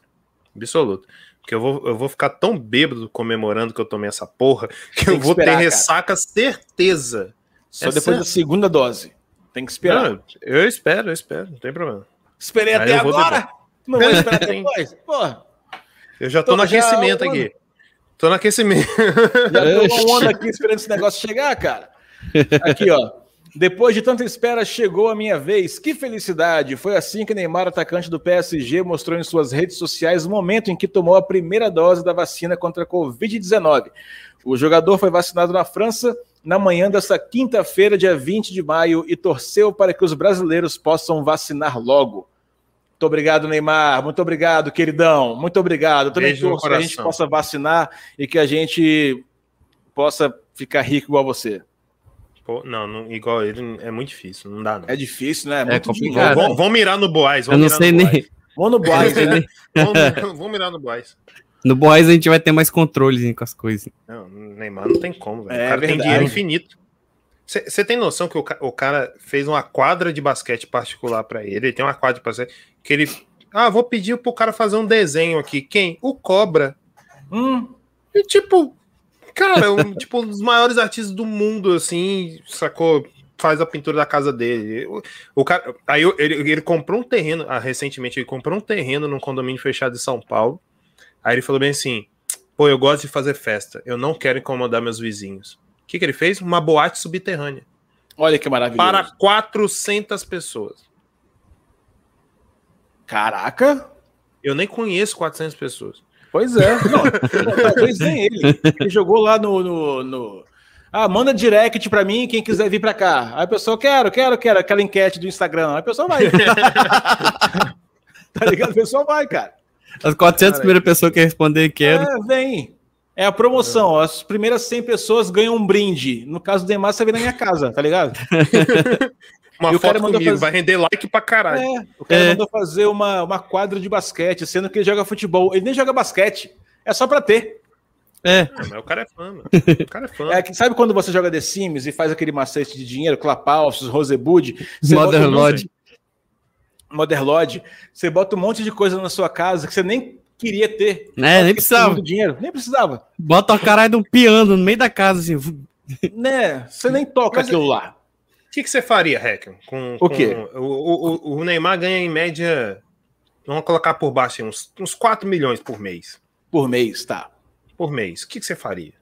Absoluto. Porque eu vou, eu vou ficar tão bêbado comemorando que eu tomei essa porra que Tem eu vou esperar, ter ressaca, cara. certeza. Só é depois certo. da segunda dose. Tem que esperar. Não, eu espero, eu espero, não tem problema. Esperei Aí até agora. Não vou esperar depois. Porra. Eu já tô, tô no aquecimento aqui. Tô no aquecimento. Já tô uma onda aqui esperando esse negócio chegar, cara. Aqui, ó. Depois de tanta espera, chegou a minha vez. Que felicidade! Foi assim que Neymar, atacante do PSG, mostrou em suas redes sociais o momento em que tomou a primeira dose da vacina contra a Covid-19. O jogador foi vacinado na França na manhã dessa quinta-feira, dia 20 de maio, e torceu para que os brasileiros possam vacinar logo. Muito obrigado, Neymar. Muito obrigado, queridão. Muito obrigado. Eu também torço que a gente possa vacinar e que a gente possa ficar rico igual você. Pô, não, não, igual ele é muito difícil, não dá não. É difícil, né? É, é complicado. Vamos, vamos mirar no Boaz. Eu não sei nem. Vamos no Boaz, né? vamos, vamos mirar no Boaz. No Boaz a gente vai ter mais controles com as coisas. Não, Neymar não tem como, velho. É, o cara verdade. tem dinheiro infinito. Você tem noção que o, o, cara fez uma quadra de basquete particular para ele? Ele tem uma quadra de basquete que ele. Ah, vou pedir pro cara fazer um desenho aqui. Quem? O Cobra. Hum. E tipo, cara, um, tipo, um dos maiores artistas do mundo, assim, sacou? Faz a pintura da casa dele. O, o cara, aí ele, ele comprou um terreno, ah, recentemente ele comprou um terreno num condomínio fechado de São Paulo. Aí ele falou bem assim: pô, eu gosto de fazer festa, eu não quero incomodar meus vizinhos. O que, que ele fez? Uma boate subterrânea. Olha que maravilhoso. Para 400 pessoas. Caraca! Eu nem conheço 400 pessoas. Pois é. Não, talvez nem ele. Ele jogou lá no, no, no... Ah, manda direct para mim quem quiser vir para cá. Aí a pessoa, quero, quero, quero, aquela enquete do Instagram. Aí a pessoa vai. tá ligado? A pessoa vai, cara. As 400 primeiras pessoas que responder quero. É, vem. É a promoção. As primeiras 100 pessoas ganham um brinde. No caso do Demar, você vem na minha casa, tá ligado? Uma e foto comigo, fazer... vai render like pra caralho. É, o cara é. mandou fazer uma, uma quadra de basquete, sendo que ele joga futebol. Ele nem joga basquete, é só pra ter. É. Ah, mas o cara é fã, mano. O cara é fã. É que sabe quando você joga The Sims e faz aquele macete de dinheiro, Claphouse, Rosebud, Modern Lodge. Modern Lodge, você bota um monte de coisa na sua casa que você nem queria ter. É, nem precisava. Dinheiro, nem precisava. Bota o caralho de um piano no meio da casa, assim. Né? Você nem toca Mas aquilo lá que, que você faria, Reck? Com, o quê? o, o, o, Neymar ganha em média, vamos colocar por baixo, uns, uns 4 milhões por mês. Por mês, tá. Por mês. O que, que você faria?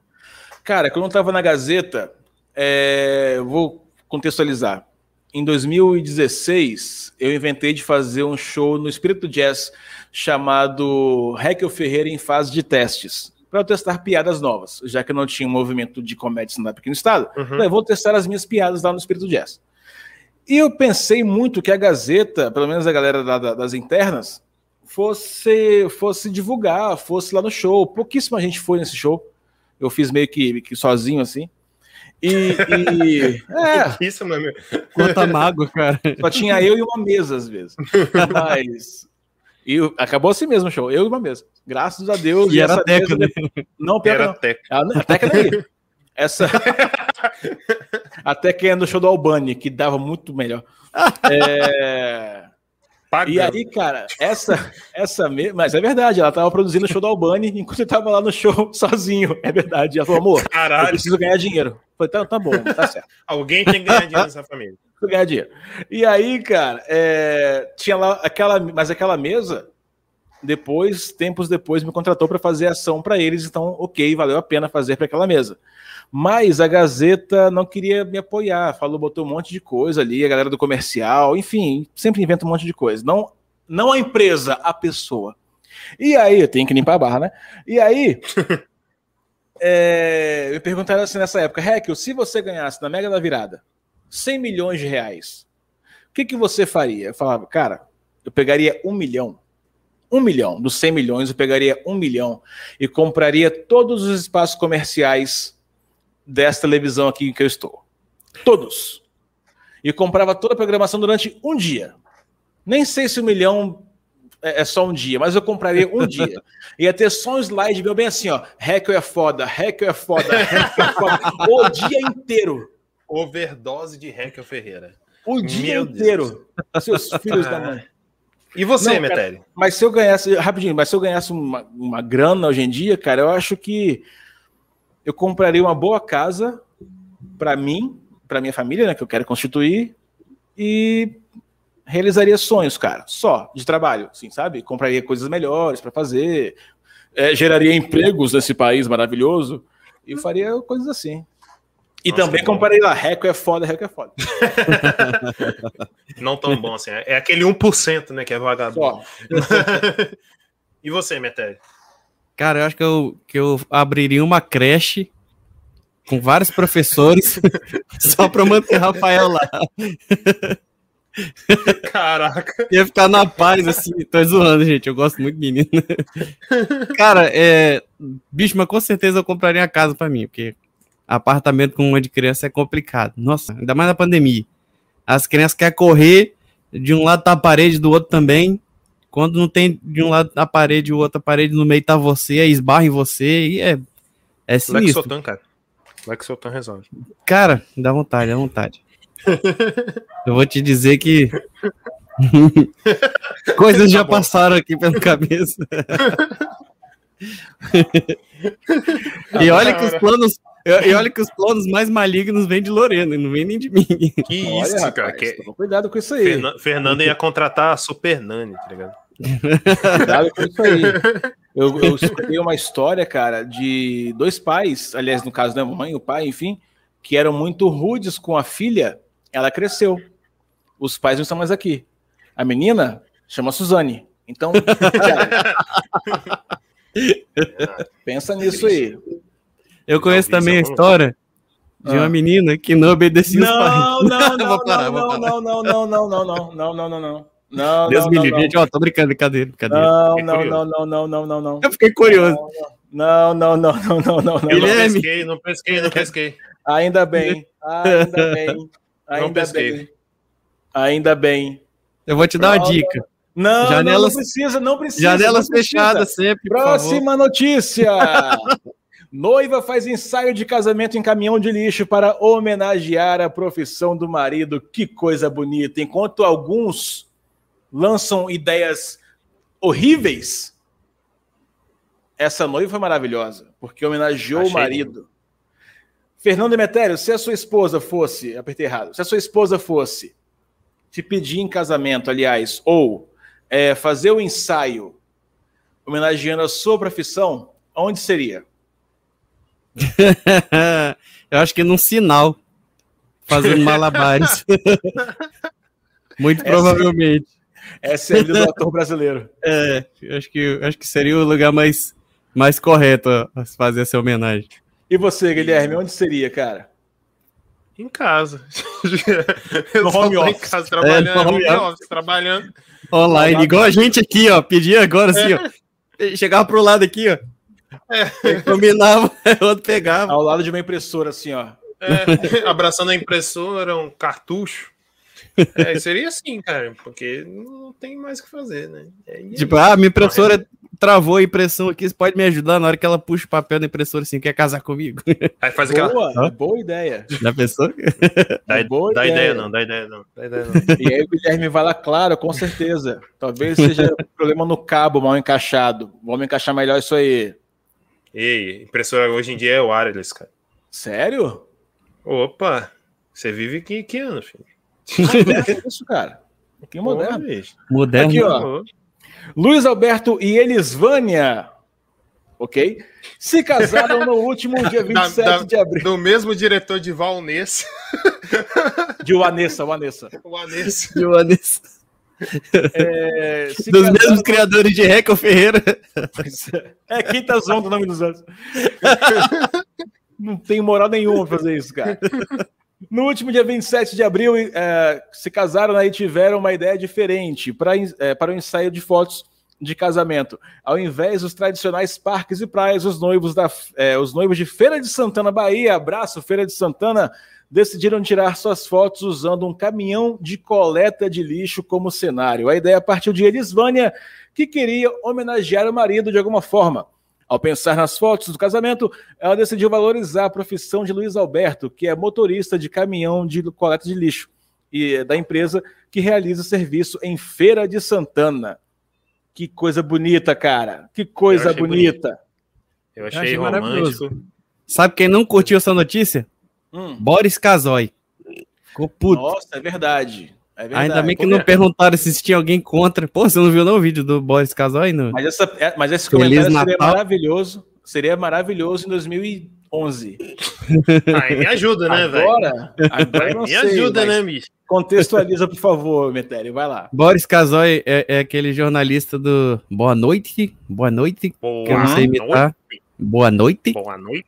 Cara, quando eu estava na Gazeta, é, vou contextualizar. Em 2016, eu inventei de fazer um show no Espírito Jazz chamado Heckel Ferreira em fase de testes para testar piadas novas, já que não tinha um movimento de comédia stand aqui no estado. Uhum. Falei, vou testar as minhas piadas lá no Espírito Jazz. E eu pensei muito que a Gazeta, pelo menos a galera da, da, das internas, fosse, fosse divulgar, fosse lá no show. Pouquíssima gente foi nesse show. Eu fiz meio que, que sozinho, assim. E. e é. Isso, meu. Quanta mágoa, cara. Só tinha eu e uma mesa, às vezes. Mas e acabou assim mesmo o show, eu e uma mesa. Graças a Deus. E, era essa teca, mesa... né? Não, pior era não. Teca. A, a teca daí. Essa. Até que é no show do Albani, que dava muito melhor. é... Pagando. E aí, cara, essa, essa mas é verdade, ela tava produzindo o show do Albani enquanto eu tava lá no show sozinho. É verdade. Ela falou, amor, Caralho. eu preciso ganhar dinheiro. Eu falei, tá, tá bom, tá certo. Alguém tem que ganhar dinheiro nessa família. ganhar dinheiro. E aí, cara, é... tinha lá aquela, mas aquela mesa, depois, tempos depois, me contratou para fazer ação para eles, então, ok, valeu a pena fazer para aquela mesa. Mas a Gazeta não queria me apoiar, falou, botou um monte de coisa ali, a galera do comercial, enfim, sempre inventa um monte de coisa. Não, não a empresa, a pessoa. E aí, eu tenho que limpar a barra, né? E aí, é, me perguntaram assim nessa época, Heckel, se você ganhasse na Mega da Virada 100 milhões de reais, o que, que você faria? Eu falava, cara, eu pegaria um milhão. Um milhão. Dos 100 milhões, eu pegaria um milhão e compraria todos os espaços comerciais dessa televisão aqui em que eu estou. Todos. E comprava toda a programação durante um dia. Nem sei se um milhão é, é só um dia, mas eu compraria um dia. Ia ter só um slide meu bem assim, ó. Hacker é foda, hacker é foda, hacker é foda. o dia inteiro. Overdose de Hacker Ferreira. O dia meu inteiro. Deus. Seus filhos da mãe. E você, Metério? Mas se eu ganhasse, rapidinho, mas se eu ganhasse uma, uma grana hoje em dia, cara, eu acho que eu compraria uma boa casa para mim, para minha família, né, que eu quero constituir, e realizaria sonhos, cara, só de trabalho, assim, sabe? Compraria coisas melhores para fazer, é, geraria empregos nesse país maravilhoso e faria coisas assim. E Nossa, também comparei lá, Reco é foda, Reco é foda. Não tão bom assim, é aquele 1%, né, que é vagabundo. e você, Metério? Cara, eu acho que eu, que eu abriria uma creche com vários professores só para manter Rafael lá. Caraca. Ia ficar na paz, assim. Tô zoando, gente. Eu gosto muito de menino. Cara, é. Bicho, mas com certeza eu compraria uma casa para mim, porque apartamento com uma de criança é complicado. Nossa, ainda mais na pandemia. As crianças querem correr, de um lado tá a parede, do outro também. Quando não tem de um lado a parede o outro a parede no meio tá você, aí esbarra em você e é. É sinistro. Lex cara. Lex Sotan resolve. Cara, dá vontade, dá vontade. Eu vou te dizer que. Coisas já tá passaram aqui pela cabeça. e olha que os planos. E olha que os planos mais malignos vêm de Lorena, não vem nem de mim. Que isso, olha, cara. Rapaz, que... Cuidado com isso aí. Fernanda ia contratar a Super Nani, tá ligado? Cuidado com isso aí. Eu, eu escutei uma história, cara, de dois pais, aliás, no caso da mãe, o pai, enfim, que eram muito rudes com a filha. Ela cresceu. Os pais não estão mais aqui. A menina chama Suzane. Então, cara, pensa nisso aí. Eu conheço também a história de uma menina que não obedecia os pais. Não, não, não, não, não, não, não, não, não, não, não, não, não, não. Não, Deus não, me livre, gente, ó, tô brincando, brincadeira, brincadeira. Não, não, não, não, não, não, não, não. Eu fiquei curioso. Não, não, não, não, não, não, não. Eu não pesquei, não pesquei, não pesquei. Ainda bem, ainda bem, ainda bem. Ainda bem. Eu vou te dar uma dica. Não, Janelas, não, precisa, não precisa. Janelas não precisa. fechadas sempre. Próxima notícia. Noiva faz ensaio de casamento em caminhão de lixo para homenagear a profissão do marido. Que coisa bonita. Enquanto alguns lançam ideias horríveis, essa noiva foi maravilhosa, porque homenageou Achei o marido. Fernando Demetério, se a sua esposa fosse, apertei errado, se a sua esposa fosse te pedir em casamento, aliás, ou é, fazer o um ensaio homenageando a sua profissão, onde seria? Eu acho que num sinal, fazendo malabares. Muito provavelmente. Essa é a vida do ator brasileiro. É, acho que, acho que seria o lugar mais, mais correto a fazer essa homenagem. E você, Guilherme, onde seria, cara? Em casa. no home office. Em casa, trabalhando, é, home, home office, trabalhando. Online, igual a gente aqui, ó. Pedia agora assim, ó. Chegava pro lado aqui, ó. É. Combinava, o outro pegava. Ao lado de uma impressora, assim, ó. É, abraçando a impressora, um cartucho. É, seria assim, cara, porque não tem mais o que fazer, né? É, tipo, ah, minha impressora travou a impressão aqui, você pode me ajudar na hora que ela puxa o papel da impressora assim, quer casar comigo? Aí faz aquela... Boa, boa ideia. Já pensou? Dá, boa dá ideia. ideia. não, dá ideia não, dá ideia não. E aí o Guilherme vai lá, claro, com certeza. Talvez seja problema no cabo mal encaixado. Vamos encaixar melhor isso aí. Ei, impressora hoje em dia é wireless, cara. Sério? Opa, você vive que, que ano, filho? é isso, cara. Que moderno. Moderno. Aqui, ó. Luiz Alberto e Elisvânia, ok? Se casaram no último dia 27 da, da, de abril. Do mesmo diretor de Valnessa. De Vanessa, Vanessa. Vanessa. De Vanessa. É, dos mesmos criadores de Reco Ferreira. É, Quintas Ondas o nome dos anos. Não tem moral nenhuma fazer isso, cara. No último dia 27 de abril, é, se casaram né, e tiveram uma ideia diferente para é, para o ensaio de fotos de casamento. Ao invés dos tradicionais parques e praias, os noivos, da, é, os noivos de Feira de Santana, Bahia, abraço, Feira de Santana, decidiram tirar suas fotos usando um caminhão de coleta de lixo como cenário. A ideia partiu de Elisvânia, que queria homenagear o marido de alguma forma. Ao pensar nas fotos do casamento, ela decidiu valorizar a profissão de Luiz Alberto, que é motorista de caminhão de coleta de lixo e da empresa que realiza serviço em Feira de Santana. Que coisa bonita, cara. Que coisa bonita. Bonito. Eu achei, Eu achei romântico. Sabe quem não curtiu essa notícia? Hum. Boris Casoy. Ficou puto. Nossa, é verdade. É Ainda bem que não perguntaram se tinha alguém contra. Pô, você não viu não o vídeo do Boris Casoy? Não? Mas, essa, é, mas esse Feliz comentário Natal. seria maravilhoso. Seria maravilhoso em 2011. Aí me ajuda, né, velho? Agora, agora me sei, ajuda, né, bicho? Contextualiza, por favor, Metério. Vai lá. Boris Casoy é, é, aquele jornalista do Boa Noite. Boa Noite. Boa que eu não sei imitar. Noite. Boa Noite. Boa Noite.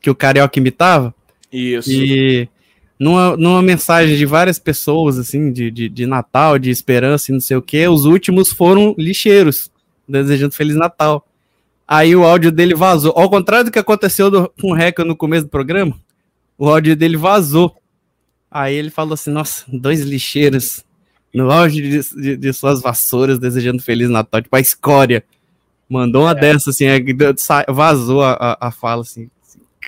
Que o Carioca imitava. Isso. E numa, numa mensagem de várias pessoas, assim, de, de, de Natal, de esperança e não sei o que, os últimos foram lixeiros, desejando Feliz Natal. Aí o áudio dele vazou. Ao contrário do que aconteceu do, com o Reca no começo do programa, o áudio dele vazou. Aí ele falou assim: Nossa, dois lixeiros no auge de, de, de suas vassouras desejando Feliz Natal, tipo a escória. Mandou uma é. dessa, assim, vazou a, a, a fala, assim.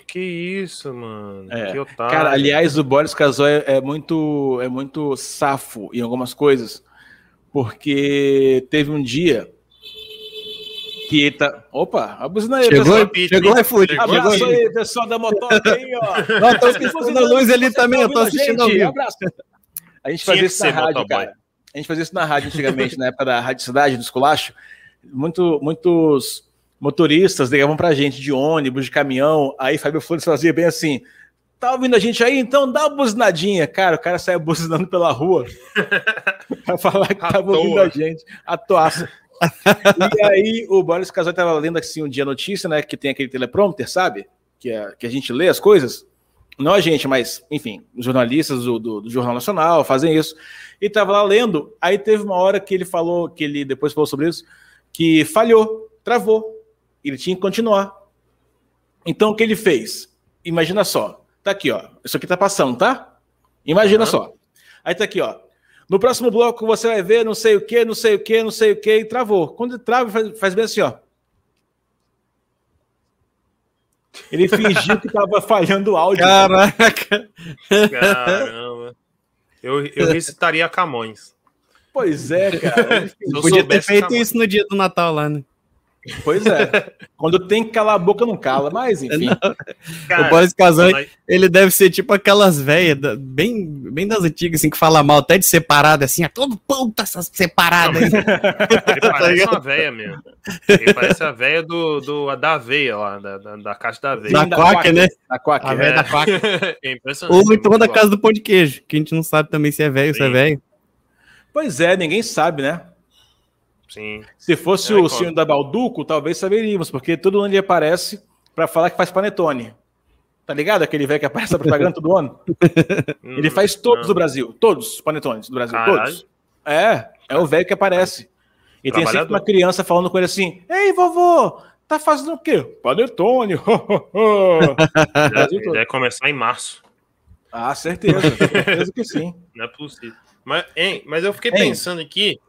Que isso, mano. É. Que otário. Cara, aliás, o Boris Casoy é, é muito, é muito safo em algumas coisas, porque teve um dia que tá. Opa, a buzina aí, chegou, pessoal. Chegou o iFood. Abraço chegou aí, pessoal da motoca aí, ó. Não, tô assistindo a luz ali também, eu tô assistindo ao vivo. Abraço. A gente fazia isso na rádio, cara. A gente fazia isso na rádio antigamente, na época da Rádio Cidade, do Esculacho. Muito, muitos motoristas ligavam pra gente de ônibus, de caminhão, aí Fábio Flores fazia bem assim, tá ouvindo a gente aí? Então dá uma buzinadinha. Cara, o cara saia buzinando pela rua pra falar que tava ouvindo a gente, a toaça. e aí o Boris Casal tava lendo assim um dia a notícia, né, que tem aquele teleprompter, sabe? Que, é, que a gente lê as coisas. Não a gente, mas, enfim, os jornalistas do, do, do Jornal Nacional fazem isso. E tava lá lendo, aí teve uma hora que ele falou, que ele depois falou sobre isso, que falhou, travou. Ele tinha que continuar. Então o que ele fez? Imagina só. Tá aqui, ó. Isso aqui tá passando, tá? Imagina uhum. só. Aí tá aqui, ó. No próximo bloco você vai ver não sei o que, não sei o que, não sei o que, e travou. Quando trava, faz, faz bem assim, ó. Ele fingiu que tava falhando o áudio. Caraca! Caramba. Eu, eu recitaria Camões. Pois é, cara. Podia ter feito Camões. isso no dia do Natal lá, né? Pois é. Quando tem que calar a boca, não cala, mas enfim. Cara, o Boris Casan, mas... ele deve ser tipo aquelas velhas, bem, bem das antigas, assim, que fala mal até de separado, assim, é todo puta essas separadas. Ele parece uma velha mesmo. Ele parece a velha do, do, da aveia lá, da, da, da caixa da aveia. Da, da quack, né? Da quack, a velha é. da quack. É impressionante. Ou então da casa do pão de queijo, que a gente não sabe também se é velho ou se é velho. Pois é, ninguém sabe, né? Sim. Se fosse o senhor da Balduco, talvez saberíamos, porque todo ano ele aparece para falar que faz panetone. Tá ligado? Aquele velho que aparece na propaganda todo ano. ele faz todos não. do Brasil. Todos os panetones do Brasil. Caralho. Todos. É, é o velho que aparece. E tem sempre uma criança falando com ele assim: Ei, vovô, tá fazendo o quê? Panetone. Deve começar em março. Ah, certeza. certeza que sim. Não é possível. Mas, hein, mas eu fiquei hein? pensando aqui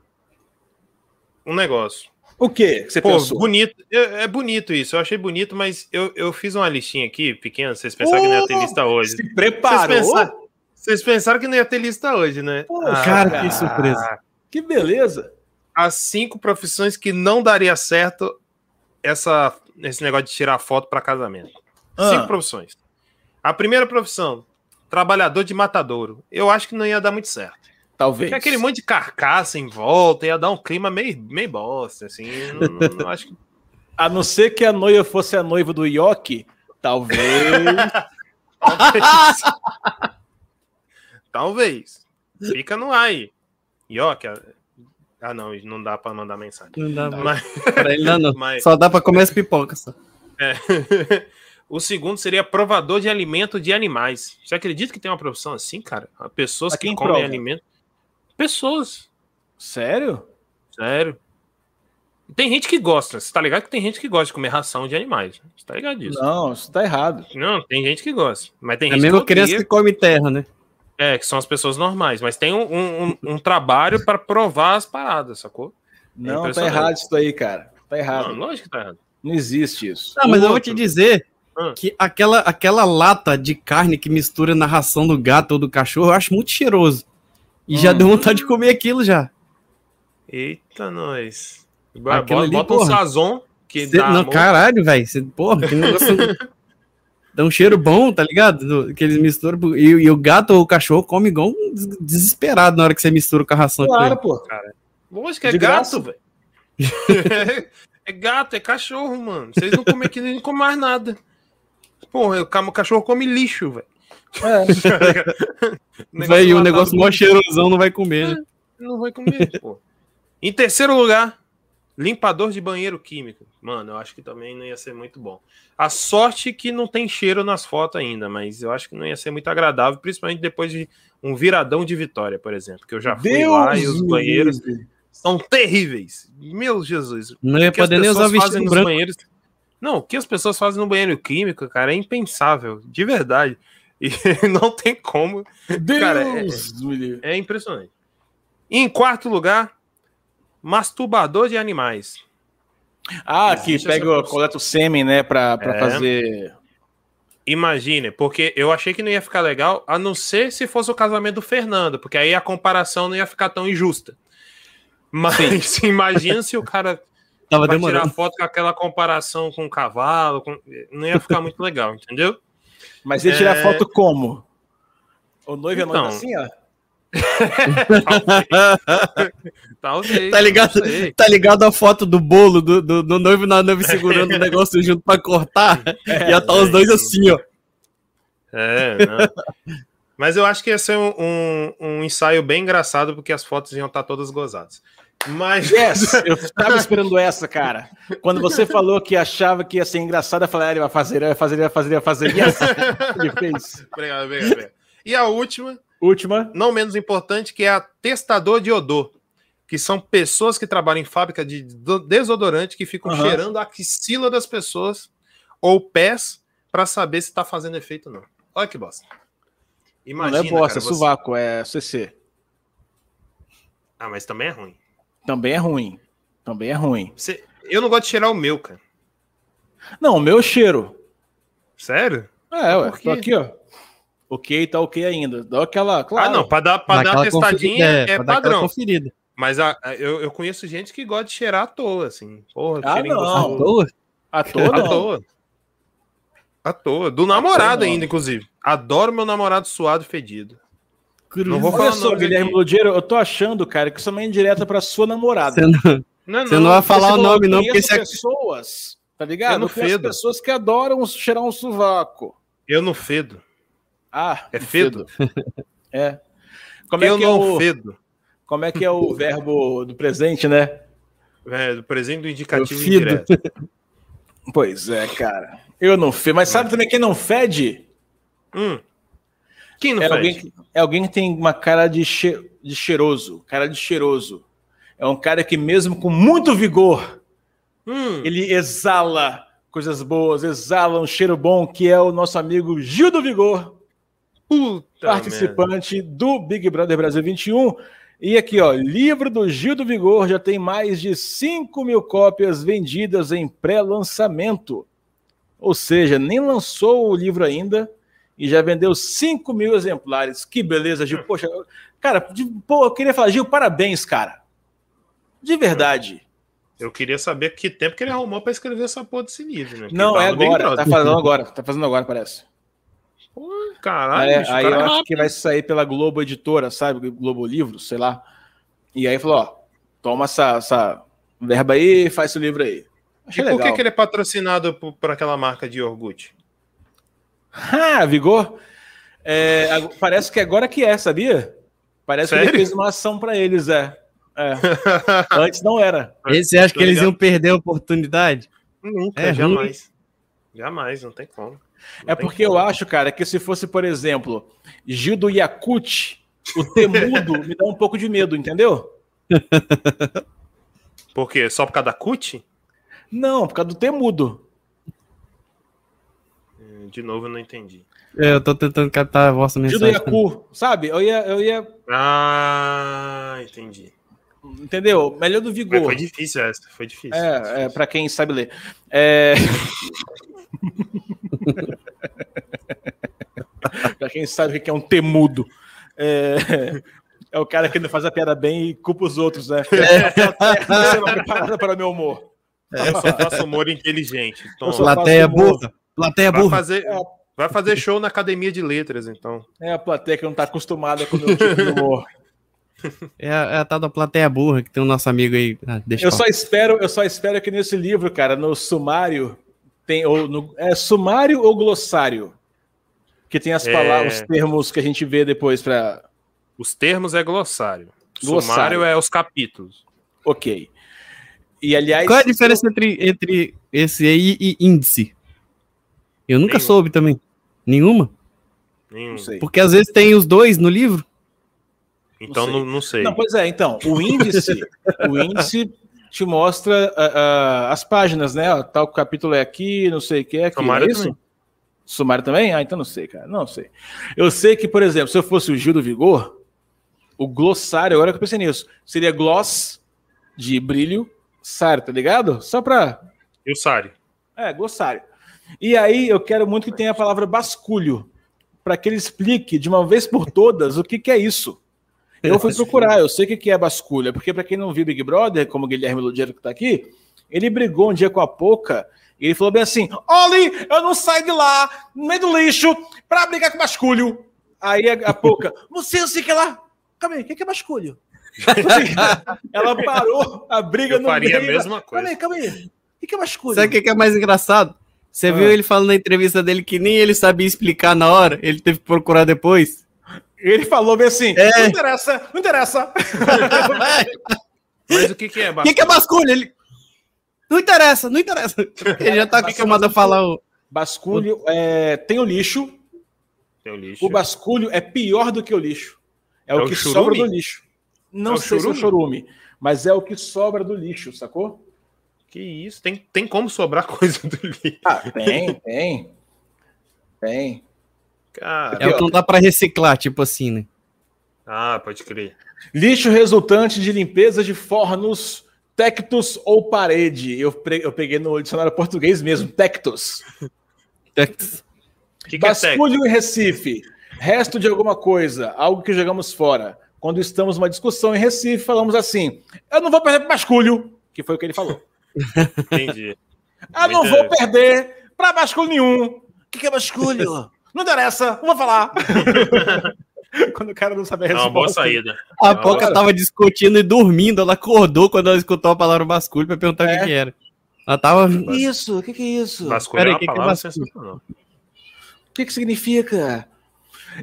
um negócio. O quê? Você Pô, pensou? bonito. É, é, bonito isso. Eu achei bonito, mas eu, eu fiz uma listinha aqui, pequena. Vocês pensaram oh, que não ia ter lista hoje. Se preparou? Vocês pensaram, vocês pensaram que não ia ter lista hoje, né? Pô, ah, cara, cara, que surpresa. Que beleza. As cinco profissões que não daria certo essa, esse negócio de tirar foto para casamento. Ah. Cinco profissões. A primeira profissão, trabalhador de matadouro. Eu acho que não ia dar muito certo. Talvez. Porque aquele monte de carcaça em volta ia dar um clima meio, meio bosta, assim. Não, não acho que... A não ser que a noiva fosse a noiva do Yoki, talvez. talvez. talvez. Fica no ar aí. Yoki. Ah, não, não dá para mandar mensagem. Não dá, mas... pra ele não, não. Mas... Só dá para comer as pipocas. Só. É. O segundo seria provador de alimento de animais. Você acredita que tem uma profissão assim, cara? Pessoas que comem prova? alimento. Pessoas. Sério? Sério. Tem gente que gosta. Você tá ligado que tem gente que gosta de comer ração de animais. Você tá ligado disso? Não, isso tá errado. Não, tem gente que gosta. Mas tem é gente mesmo que criança que come terra, né? É, que são as pessoas normais. Mas tem um, um, um trabalho para provar as paradas, sacou? É não, é tá errado isso aí, cara. Tá errado. Não, lógico que tá errado. Não existe isso. Não, mas eu vou te dizer ah. Que aquela, aquela lata de carne que mistura na ração do gato ou do cachorro, eu acho muito cheiroso. E hum. já deu vontade de comer aquilo já. Eita, nós. Bota, ali, bota um sazon que Cê, dá. Não, caralho, velho. Porra, que negócio. dá um cheiro bom, tá ligado? Que eles misturam. E, e, o gato ou o cachorro come igual um desesperado na hora que você mistura com a ração. Claro, pô. Cara. Lógico que é de gato, velho. é gato, é cachorro, mano. Vocês não comem aqui, nem comem mais nada. Porra, o cachorro come lixo, velho. É. velho, o negócio mó cheirosão não vai comer, né? É, não vai comer, pô. Em terceiro lugar, limpador de banheiro químico. Mano, eu acho que também não ia ser muito bom. A sorte que não tem cheiro nas fotos ainda, mas eu acho que não ia ser muito agradável, principalmente depois de um viradão de vitória, por exemplo. Que eu já fui Deus lá e os banheiros Deus. são terríveis. Meu Jesus. Não ia poder nem usar vestido branco. Banheiros... Não, o que as pessoas fazem no banheiro químico, cara, é impensável, de verdade. E não tem como. Deus cara, é, é, impressionante. Em quarto lugar, masturbador de animais. Ah, Existe que pega, coleta o sêmen, né, pra, pra é. fazer. Imagine, porque eu achei que não ia ficar legal, a não ser se fosse o casamento do Fernando, porque aí a comparação não ia ficar tão injusta. Mas imagina se o cara Tava vai demorando. tirar foto com aquela comparação com o cavalo, com... não ia ficar muito legal, entendeu? Mas ia tirar é... foto como? O noivo então... é noivo assim, ó? Talvez. Tá ligado, tá ligado a foto do bolo do, do, do noivo na noiva segurando o negócio junto pra cortar? É, ia tá os dois assim, ó. É, não. Mas eu acho que ia ser um, um, um, ensaio bem engraçado, porque as fotos iam estar tá todas gozadas. Mas. Yes, eu estava esperando essa, cara. Quando você falou que achava que ia ser engraçado, eu falei, ah, ele vai fazer, ele vai fazer, ele vai fazer, ele vai fazer. Yes, ele fez. Obrigado, obrigado, obrigado. E a última. Última. Não menos importante, que é a testador de odor. Que são pessoas que trabalham em fábrica de desodorante que ficam uhum. cheirando a axila das pessoas ou pés para saber se está fazendo efeito ou não. Olha que bosta. Imagina, não é bosta, cara, é sovaco, você... é CC. Ah, mas também é ruim. Também é ruim. Também é ruim. Você... Eu não gosto de cheirar o meu, cara. Não, o meu cheiro. Sério? É, ué, tô aqui, ó. Ok, tá ok ainda. Dá aquela. Claro. Ah, não, pra dar, pra dar uma testadinha é, é padrão. Mas a, eu, eu conheço gente que gosta de cheirar à toa, assim. Porra, ah, não. À toa? À toa, não. À toa. À toa. Do namorado ainda, inclusive. Adoro meu namorado suado e fedido. Cruz. Não vou falar só, Guilherme Ludiero, eu tô achando, cara, que isso é uma indireta pra sua namorada. Você não, não, você não, não vai falar o nome, não, porque você é pessoas, tá ligado? Eu não fedo. pessoas que adoram cheirar um sovaco. Eu não fedo. Ah, é fedo? é. Como é eu que não é o, fedo. Como é que é o verbo do presente, né? É, do presente do indicativo indireto. Pois é, cara. Eu não fedo. Mas sabe também quem não fede? Hum. Quem não é alguém, que, é alguém que tem uma cara de, che, de cheiroso, cara de cheiroso. É um cara que mesmo com muito vigor, hum. ele exala coisas boas, exala um cheiro bom, que é o nosso amigo Gil do Vigor. Puta participante merda. do Big Brother Brasil 21. E aqui, ó, livro do Gil do Vigor já tem mais de 5 mil cópias vendidas em pré-lançamento. Ou seja, nem lançou o livro ainda e já vendeu 5 mil exemplares. Que beleza, Gil. Poxa, cara, de, pô, eu queria falar, Gil, parabéns, cara. De verdade. Eu queria saber que tempo que ele arrumou para escrever essa porra desse livro, né? Não, é agora. Tá fazendo agora. Tá fazendo agora, parece. Pô, caralho. É, aí eu acho que vai sair pela Globo Editora, sabe? Globo Livros, sei lá. E aí falou: ó, toma essa, essa verba aí e faz esse livro aí. Achei e por legal. que, que ele é patrocinado por, por aquela marca de iogurte? Ah, Vigor? É, parece que agora que é, sabia? Parece Sério? que ele fez uma ação para eles, é. É. Antes não era. E você acha que eles iam perder a oportunidade? Nunca, é jamais. Ruim. Jamais, não tem como. Não é tem porque como. eu acho, cara, que se fosse, por exemplo, Gil do Yakut, o Temudo me dá um pouco de medo, entendeu? Por quê? Só por causa da CUT? Não, por causa do Temudo. De novo, eu não entendi. É, eu tô tentando captar a vossa mensagem. Gil do Yaku, sabe? Eu ia, eu ia. Ah, entendi. Entendeu? Melhor do Vigor. Mas foi difícil essa, foi difícil. É, difícil. é para quem sabe ler. É... para quem sabe o que é um temudo. É... é o cara que não faz a piada bem e culpa os outros, né? É. Não preparada para meu humor. É, eu só faço humor inteligente. Então... Plateia burra. Plateia burra. Vai fazer, vai fazer show na academia de letras, então. É a plateia que não está acostumada com o meu tipo de humor. É a, é a tal da plateia burra que tem o nosso amigo aí. Ah, eu só espero, eu só espero que nesse livro, cara, no sumário tem ou no, é sumário ou glossário que tem as é... palavras, os termos que a gente vê depois para. Os termos é glossário. glossário. Sumário é os capítulos. Ok. E aliás. Qual é a diferença eu... entre, entre esse aí e índice? Eu nunca Nenhum. soube também. Nenhuma? Nenhum. Porque às vezes tem os dois no livro. Então não sei. Não, não sei. Não, pois é, então, o índice, o índice te mostra uh, uh, as páginas, né? Tal capítulo é aqui, não sei o que é aqui. Sumário é isso? Também. Sumário também? Ah, então não sei, cara. Não sei. Eu sei que, por exemplo, se eu fosse o Gil do Vigor, o glossário, agora que eu pensei nisso, seria gloss de brilho, sário, tá ligado? Só pra. E o sário? É, glossário. E aí eu quero muito que tenha a palavra basculho, para que ele explique de uma vez por todas o que, que é isso. Eu fui procurar, eu sei o que é basculha, porque para quem não viu Big Brother, como o Guilherme Ludiero que tá aqui, ele brigou um dia com a Poca e ele falou bem assim: Oli, eu não saio de lá, no meio do lixo, pra brigar com basculho. Aí a, a Poca, você, eu sei que lá. Calma aí, o que é basculho? Ela parou a briga eu no faria meio. a mesma coisa. Calma aí, calma aí. O que é basculho? Sabe o que é mais engraçado? Você ah. viu ele falando na entrevista dele que nem ele sabia explicar na hora, ele teve que procurar depois. Ele falou bem assim: é. não interessa, não interessa. Mas o que, que é basculho? O que, que é basculho? Ele... Não interessa, não interessa. Ele já tá acostumado a falar o. Basculho é... tem o lixo. Tem o lixo. O basculho é pior do que o lixo. É, é o que churume? sobra do lixo. Não é sei churume? se é o chorume, mas é o que sobra do lixo, sacou? Que isso? Tem, tem como sobrar coisa do lixo? Ah, tem, tem. Tem. Cara, é o que não dá para reciclar, tipo assim, né? Ah, pode crer. Lixo resultante de limpeza de fornos, tectos ou parede. Eu, eu peguei no dicionário português mesmo, tectos. Tectos. Que que é Basculho é em Recife. Resto de alguma coisa, algo que jogamos fora. Quando estamos numa discussão em Recife, falamos assim: eu não vou perder para basculho, que foi o que ele falou. Entendi. eu não vou perder para basculho nenhum. O que, que é basculho? Não interessa, não vou falar. quando o cara não sabe a resposta. É uma boa saída. A é Poca tava discutindo e dormindo. Ela acordou quando ela escutou a palavra basculho para perguntar é. o que, que, era. Ela tava. Isso, o que, que é isso? Basculho Peraí, é uma que palavra que é sensacional. O que, que significa?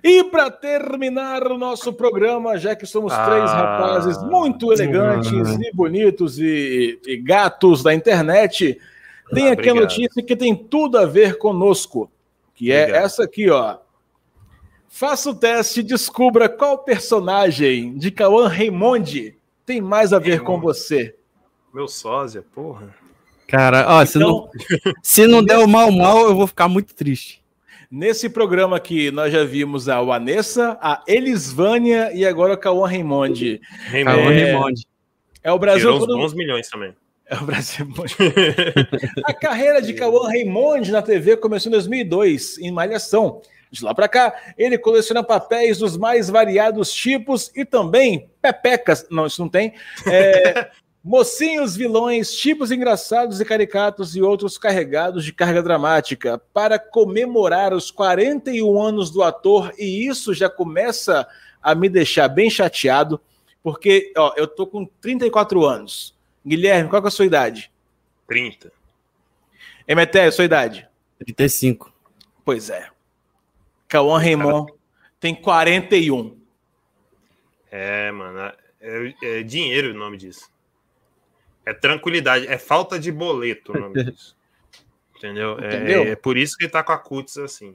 E para terminar o nosso programa, já que somos ah, três rapazes muito elegantes e bonitos e, e, gatos da internet, tem ah, aqui obrigado. a notícia que tem tudo a ver conosco que é Obrigado. essa aqui, ó. Faça o teste e descubra qual personagem de Cauã Raimondi tem mais a ver com você. Meu sósia, porra. Cara, ó, então, se, não, se não der o mal mal, eu vou ficar muito triste. Nesse programa aqui, nós já vimos a Vanessa, a Elisvânia e agora o Cauã Raymond. Raymond. É, é o Brasil. Tirou uns bons milhões também. É o Brasil. a carreira de Cauã Raymond na TV começou em 2002, em Malhação. De lá para cá, ele coleciona papéis dos mais variados tipos e também pepecas. Não, isso não tem. É, mocinhos, vilões, tipos engraçados e caricatos e outros carregados de carga dramática para comemorar os 41 anos do ator. E isso já começa a me deixar bem chateado, porque ó, eu tô com 34 anos. Guilherme, qual é a sua idade? 30. Emeté, sua idade? 35. Pois é. Cauã Raymond tem 41. É, mano. É, é, dinheiro o nome disso. É tranquilidade. É falta de boleto o nome disso. Entendeu? É, Entendeu? É, é, por isso que ele tá com a cutis assim.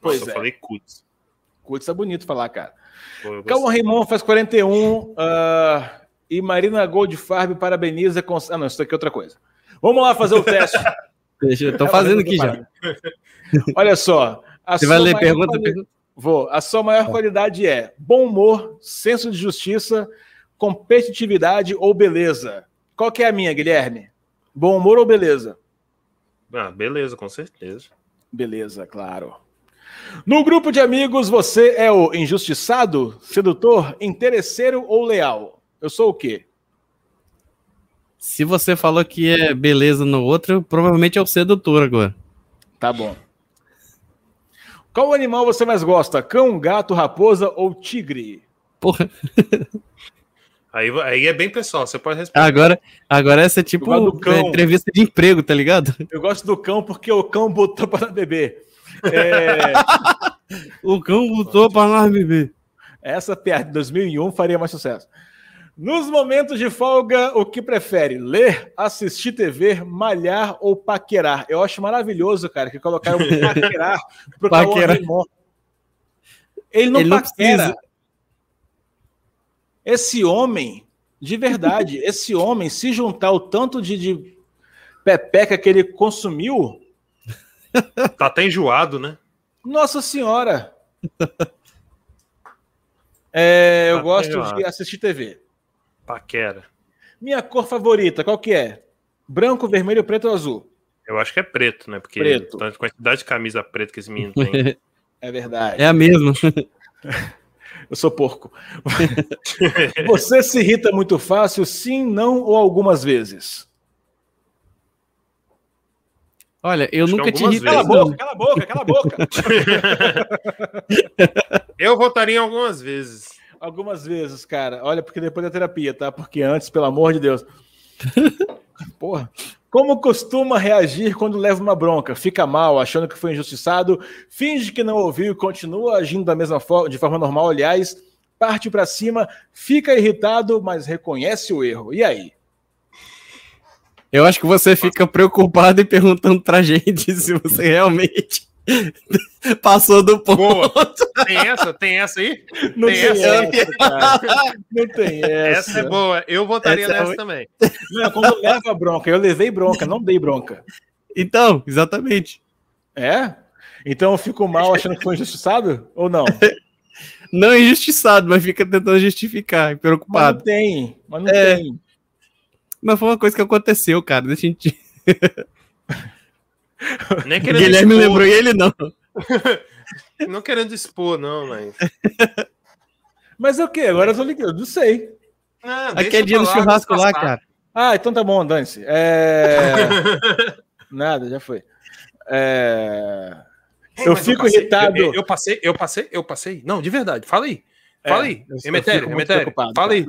Pois Nossa, é. eu falei cutis. Cutis é bonito falar, cara. Cauã Raymond faz 41 uh, ah, e Marina Goldfarb parabeniza com. Ah, não, isso aqui é outra coisa. Vamos lá fazer o teste. Deixa, eu tô fazendo aqui já. Olha só. Você vai ler pergunta, quali... pergunta? Vou. A sua maior tá. qualidade é bom humor, senso de justiça, competitividade ou beleza? Qual que é a minha, Guilherme? Bom humor ou beleza? Ah, beleza, com certeza. Beleza, claro. No grupo de amigos, você é o injustiçado, sedutor, interesseiro ou leal? Eu sou o quê? Se você falou que é beleza no outro, provavelmente é o sedutor agora. Tá bom. Qual animal você mais gosta? Cão, gato, raposa ou tigre? Porra. Aí, aí é bem pessoal, você pode responder. Agora, agora essa é tipo entrevista de emprego, tá ligado? Eu gosto do cão porque o cão botou para beber. É... o cão botou para nós beber. Essa piada de 2001 faria mais sucesso. Nos momentos de folga, o que prefere? Ler, assistir TV, malhar ou paquerar? Eu acho maravilhoso, cara, que colocaram paquerar pro paquerar. Ele não, Ele não paquera. Precisa. Esse homem, de verdade, esse homem, se juntar o tanto de, de pepeca que ele consumiu. Tá até enjoado, né? Nossa Senhora! É, eu tá gosto de assistir TV. Paquera. Minha cor favorita, qual que é? Branco, vermelho, preto ou azul? Eu acho que é preto, né? Porque preto. a quantidade de camisa preta que esse menino tem. é verdade. É a mesma. Eu sou porco. Você se irrita muito fácil, sim, não ou algumas vezes? Olha, eu Acho nunca te irritei. Cala a boca, cala a boca, cala a boca. eu votaria em algumas vezes. Algumas vezes, cara. Olha, porque depois da terapia, tá? Porque antes, pelo amor de Deus. Porra. Como costuma reagir quando leva uma bronca? Fica mal, achando que foi injustiçado, finge que não ouviu e continua agindo da mesma forma, de forma normal, aliás, parte para cima, fica irritado, mas reconhece o erro. E aí? Eu acho que você fica preocupado e perguntando pra gente se você realmente Passou do ponto. Boa. Tem essa? Tem essa aí? Não tem, tem essa, essa Não tem essa. Essa é boa. Eu votaria essa é nessa é... também. Não, quando leva bronca, eu levei bronca, não dei bronca. Então, exatamente. É? Então eu fico mal achando que foi injustiçado? Ou não? Não é injustiçado, mas fica tentando justificar, preocupado. Mas não tem, mas não é. tem. Mas foi uma coisa que aconteceu, cara. Deixa a gente. Nem Guilherme expor. lembrou e ele não. não querendo expor, não, mas. Mas é o que? Agora eu tô ligado, não sei. Ah, Aquele dia do churrasco lá, cara. Ah, então tá bom, dane-se. É... Nada, já foi. É... eu fico eu passei, irritado. Eu, eu, passei, eu passei, eu passei. Não, de verdade, fala aí. Fala é, aí. Emetério, Emetério. Fala aí.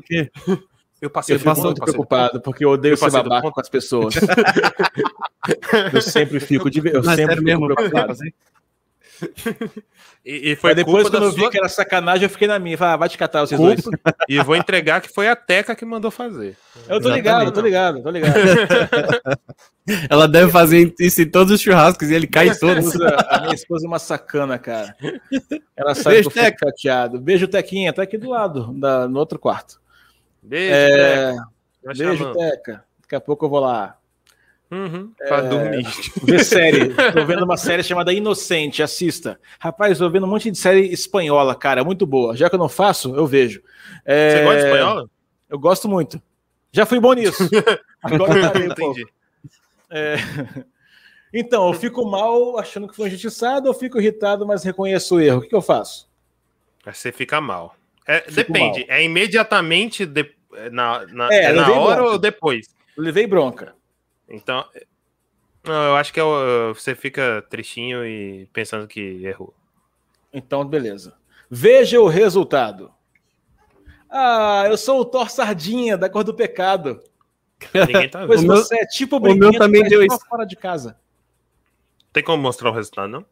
Eu passei eu fico muito preocupado, porque eu odeio ser babaca com as pessoas. eu sempre fico de eu sempre fico mesmo, preocupado. E, e foi depois, quando eu vi que era sacanagem, eu fiquei na minha. Falei, ah, vai te catar vocês dois. E vou entregar que foi a Teca que mandou fazer. Eu tô ligado, eu tô ligado, tô ligado. Ela deve fazer isso em todos os churrascos e ele cai todos. A minha esposa é uma sacana, cara. Ela sabe Beijo, eu fico chateado. Beijo, Tequinha, tá aqui do lado, da, no outro quarto. Beijo, é... Teca. Beijo, Teca. Daqui a pouco eu vou lá. Uhum, pra é... dormir. Ver série. Tô vendo uma série chamada Inocente, assista. Rapaz, tô vendo um monte de série espanhola, cara, muito boa. Já que eu não faço, eu vejo. É... Você gosta de espanhola? Eu gosto muito. Já fui bom nisso. Agora eu parei um Entendi. É... Então, eu fico mal achando que foi injustiçado, eu fico irritado, mas reconheço o erro. O que, que eu faço? Você fica mal. É, depende, mal. é imediatamente de, na, na, é, é na hora bronca. ou depois? Eu levei bronca. Então, não, eu acho que é, você fica tristinho e pensando que errou. Então, beleza. Veja o resultado. Ah, eu sou o Thor Sardinha, da cor do pecado. Ninguém tá vendo. Pois você meu, é tipo o meu também deu isso. fora de casa. Tem como mostrar o resultado, não?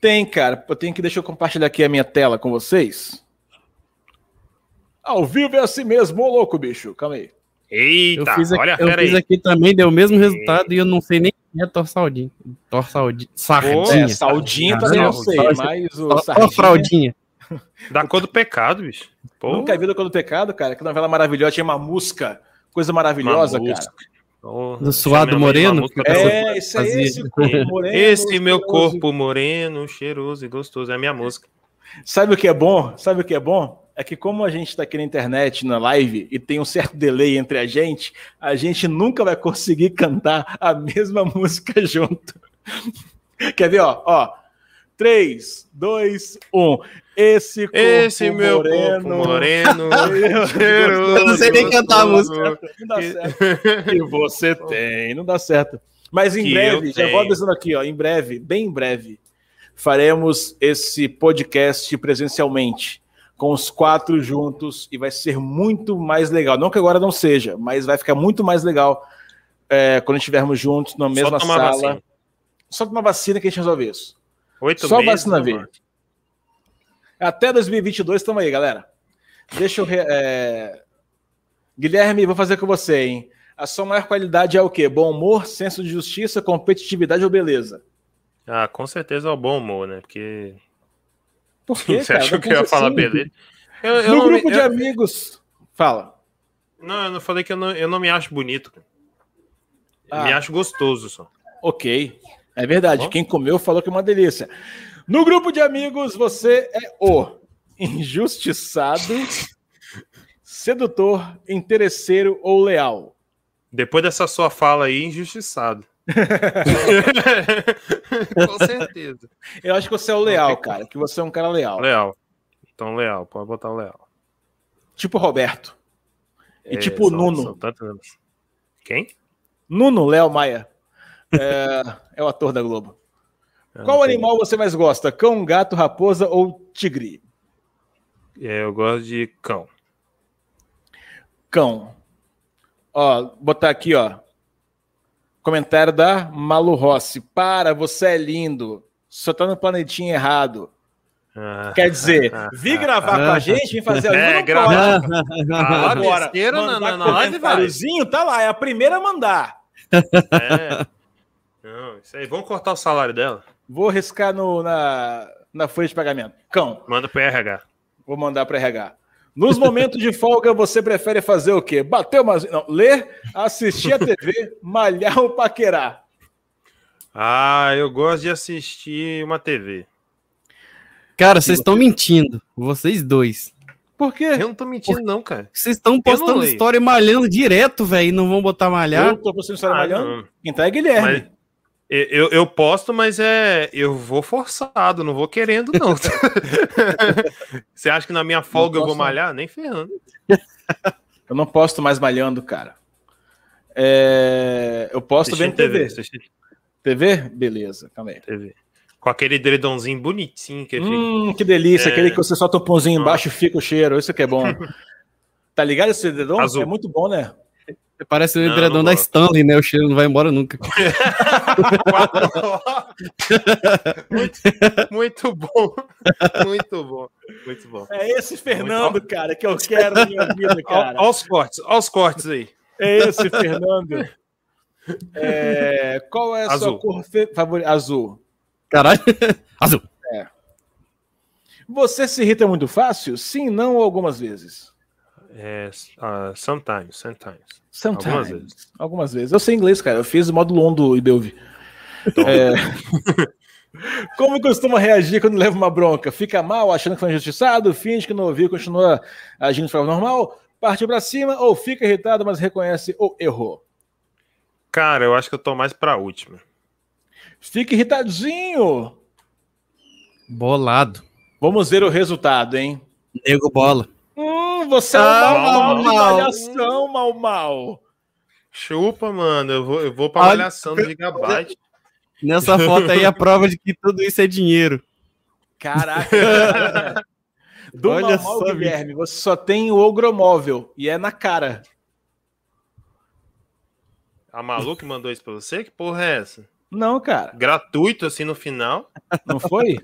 Tem, cara. Eu tenho que deixar eu compartilhar aqui a minha tela com vocês. Ao vivo é assim mesmo, ô louco, bicho. Calma aí. Eita, eu fiz aqui, olha, eu fiz aqui também, deu o mesmo resultado e eu não sei nem quem é Torsaldinha. Torsaldinha. Sardinha. É, saldinha também não sei, mas o Sardinha... fraldinha. Da cor do pecado, bicho. Pô. Nunca vi da cor do pecado, cara. Que novela maravilhosa, tinha uma música, coisa maravilhosa, cara. do suado moreno? É, esse é esse corpo moreno. Esse meu corpo moreno, cheiroso e gostoso. É a minha música. Sabe o que é bom? Sabe o que é bom? É que como a gente está aqui na internet, na live, e tem um certo delay entre a gente, a gente nunca vai conseguir cantar a mesma música junto. Quer ver, ó? ó 3, 2, 1. Esse corpo Esse meu moreno, corpo moreno, eu não sei nem cantar a música. Não dá certo. E você tem, não dá certo. Mas em que breve, já vou avisando aqui, ó, em breve, bem em breve, faremos esse podcast presencialmente com os quatro juntos e vai ser muito mais legal. Não que agora não seja, mas vai ficar muito mais legal é, quando estivermos juntos na mesma Só sala. Vacina. Só tomar vacina que a gente resolve isso. Oito Só meses, vacina vir. Até 2022 estamos aí, galera. Deixa eu. É... Guilherme, vou fazer com você, hein? A sua maior qualidade é o quê? Bom humor, senso de justiça, competitividade ou beleza? Ah, com certeza é o bom humor, né? Porque por quê, Você achou que eu ia falar beleza? Eu, eu no grupo de eu... amigos. Fala. Não, eu não falei que eu não, eu não me acho bonito. Ah. Me acho gostoso só. Ok. É verdade. Bom? Quem comeu falou que é uma delícia. No grupo de amigos, você é o injustiçado, sedutor, interesseiro ou leal? Depois dessa sua fala aí, injustiçado. Com certeza. Eu acho que você é o leal, cara. Que você é um cara leal. Leal. Então, leal. Pode botar o leal. Tipo Roberto. E é, tipo são, Nuno. São tantos... Quem? Nuno, Léo Maia. É, é, o ator da Globo. Qual animal você mais gosta? Cão, gato, raposa ou tigre? É, eu gosto de cão. Cão. Ó, botar aqui, ó. Comentário da Malu Rossi. Para, você é lindo. Só tá no planetinho errado. Ah, Quer dizer, vi gravar ah, com a gente, vim fazer a é, gravar. Ah, agora, mandar na, na, comentáriozinho, tá lá, é a primeira a mandar. É. Não, isso aí, vamos cortar o salário dela. Vou riscar no, na, na folha de pagamento. Cão. Manda para RH. Vou mandar para RH. Nos momentos de folga, você prefere fazer o quê? Bater uma. Não, ler, assistir a TV, malhar ou paquerar? Ah, eu gosto de assistir uma TV. Cara, vocês estão mentindo. Vocês dois. Por quê? Eu não tô mentindo, não, cara. Vocês estão postando história malhando direto, velho, e não vão botar malhar. Eu tô postando história ah, malhando. Não. Quem tá é Guilherme. Mas, eu, eu posto, mas é. Eu vou forçado, não vou querendo, não. Você acha que na minha folga eu vou malhar? Nem ferrando. Eu não posto mais malhando, cara. É... Eu posto vendo TV. TV. TV? Beleza, calma aí. TV. Com aquele edredomzinho bonitinho que hum, que delícia, é... aquele que você solta o pãozinho embaixo e fica o cheiro, isso que é bom. tá ligado esse edredom? Azul. É muito bom, né? Parece o edredom da Stanley, né? O cheiro não vai embora nunca. muito, muito bom. Muito bom. Muito bom. É esse Fernando, muito cara, que eu quero na minha vida, cara. Olha os cortes, olha os cortes aí. É esse Fernando. É, qual é a Azul. sua cor favorita? Azul. Caralho. Azul. É. Você se irrita muito fácil? Sim, não ou algumas vezes? É, uh, sometimes, sometimes. Sometimes. Algumas vezes. Algumas vezes. Eu sei inglês, cara. Eu fiz o módulo 1 do Idelvi. É... Como costuma reagir quando leva uma bronca? Fica mal, achando que foi injustiçado, finge que não ouviu, continua agindo de forma normal, parte para cima ou fica irritado, mas reconhece o erro? Cara, eu acho que eu tô mais pra última. Fica irritadinho. Bolado. Vamos ver o resultado, hein? Nego bola. Hum, você é um ah, mal, mal, mal, malhação, mal, mal. Chupa, mano. Eu vou, eu vou pra malhação do Gigabyte. Nessa foto aí, a prova de que tudo isso é dinheiro. Caraca. Do Olha normal, só, Guilherme, você só tem o ogromóvel e é na cara. A Malu que mandou isso pra você? Que porra é essa? Não, cara. Gratuito assim no final. Não foi?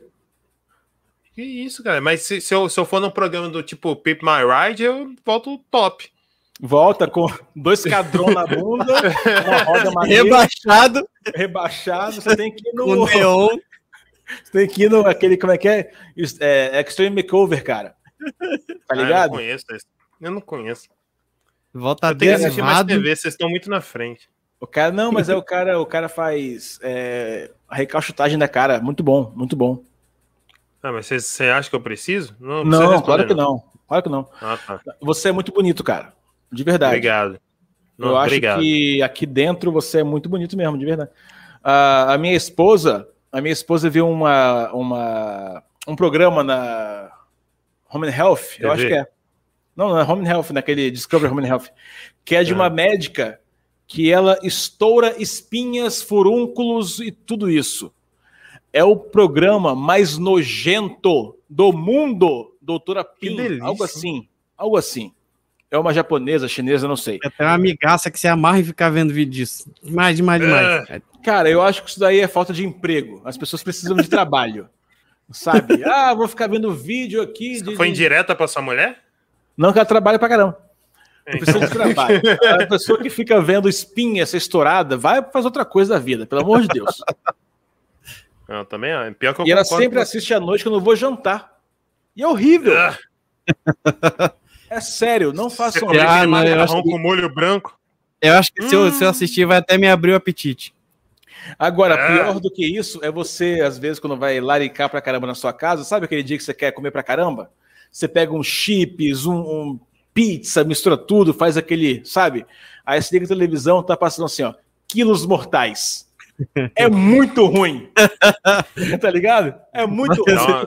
Que isso, cara. Mas se, se, eu, se eu for num programa do tipo Pip My Ride, eu volto top. Volta com dois cadrões na bunda, uma roda maneira, rebaixado. Rebaixado, você tem que ir no. neon. Você tem que ir no aquele, como é que é? é Extreme Makeover, cara. Tá ligado? Ah, eu não conheço esse. Eu não conheço. Volta eu tenho que assistir mais TV, vocês estão muito na frente. O cara, não, mas é o cara, o cara faz é, a recalchutagem da cara. Muito bom, muito bom. Ah, mas você acha que eu preciso? Não, não claro que não. Claro que não. Ah, tá. Você é muito bonito, cara. De verdade. Obrigado. Não, eu obrigado. acho que aqui dentro você é muito bonito mesmo, de verdade. Uh, a minha esposa, a minha esposa viu uma, uma, um programa na Home and Health, eu acho que é. Não, não é Home and Health, naquele Discovery Home and Health, que é de uma é. médica que ela estoura espinhas, furúnculos e tudo isso. É o programa mais nojento do mundo, doutora Pim, algo assim, algo assim. É uma japonesa, chinesa, não sei. É uma amigaça que se amarra e ficar vendo vídeo disso. Demais, demais, demais. É. Cara, eu acho que isso daí é falta de emprego. As pessoas precisam de trabalho. Sabe? Ah, vou ficar vendo vídeo aqui. De, foi indireta para sua mulher? Não, que ela trabalha pra caramba. Não precisa de trabalho. A pessoa que fica vendo espinha ser estourada, vai fazer outra coisa da vida, pelo amor de Deus. Não, também é. Pior que eu e ela sempre assiste à noite quando eu vou jantar. E é horrível. Ah. É sério, não façam Você ah, não, macarrão com molho branco. Eu acho que hum. se, eu, se eu assistir vai até me abrir o apetite. Agora, é. pior do que isso é você, às vezes, quando vai laricar pra caramba na sua casa, sabe aquele dia que você quer comer pra caramba? Você pega um chips, um, um pizza, mistura tudo, faz aquele, sabe? Aí você liga a televisão, tá passando assim, ó, quilos mortais. É muito ruim. tá ligado? É muito ruim.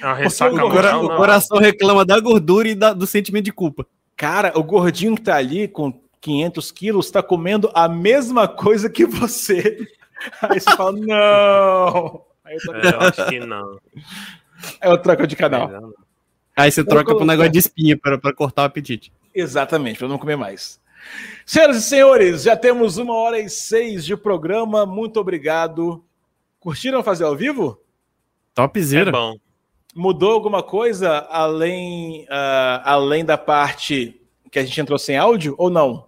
É ressaca o, cora o coração reclama da gordura e da, do sentimento de culpa. Cara, o gordinho que tá ali com 500 quilos tá comendo a mesma coisa que você. Aí você fala, não. Aí eu, é, eu acho que não. Aí eu troco de canal. Aí você troca pro negócio de espinha para cortar o apetite. Exatamente, para não comer mais. Senhoras e senhores, já temos uma hora e seis de programa. Muito obrigado. Curtiram fazer ao vivo? Topzera. É bom. Mudou alguma coisa além, uh, além da parte que a gente entrou sem áudio ou não?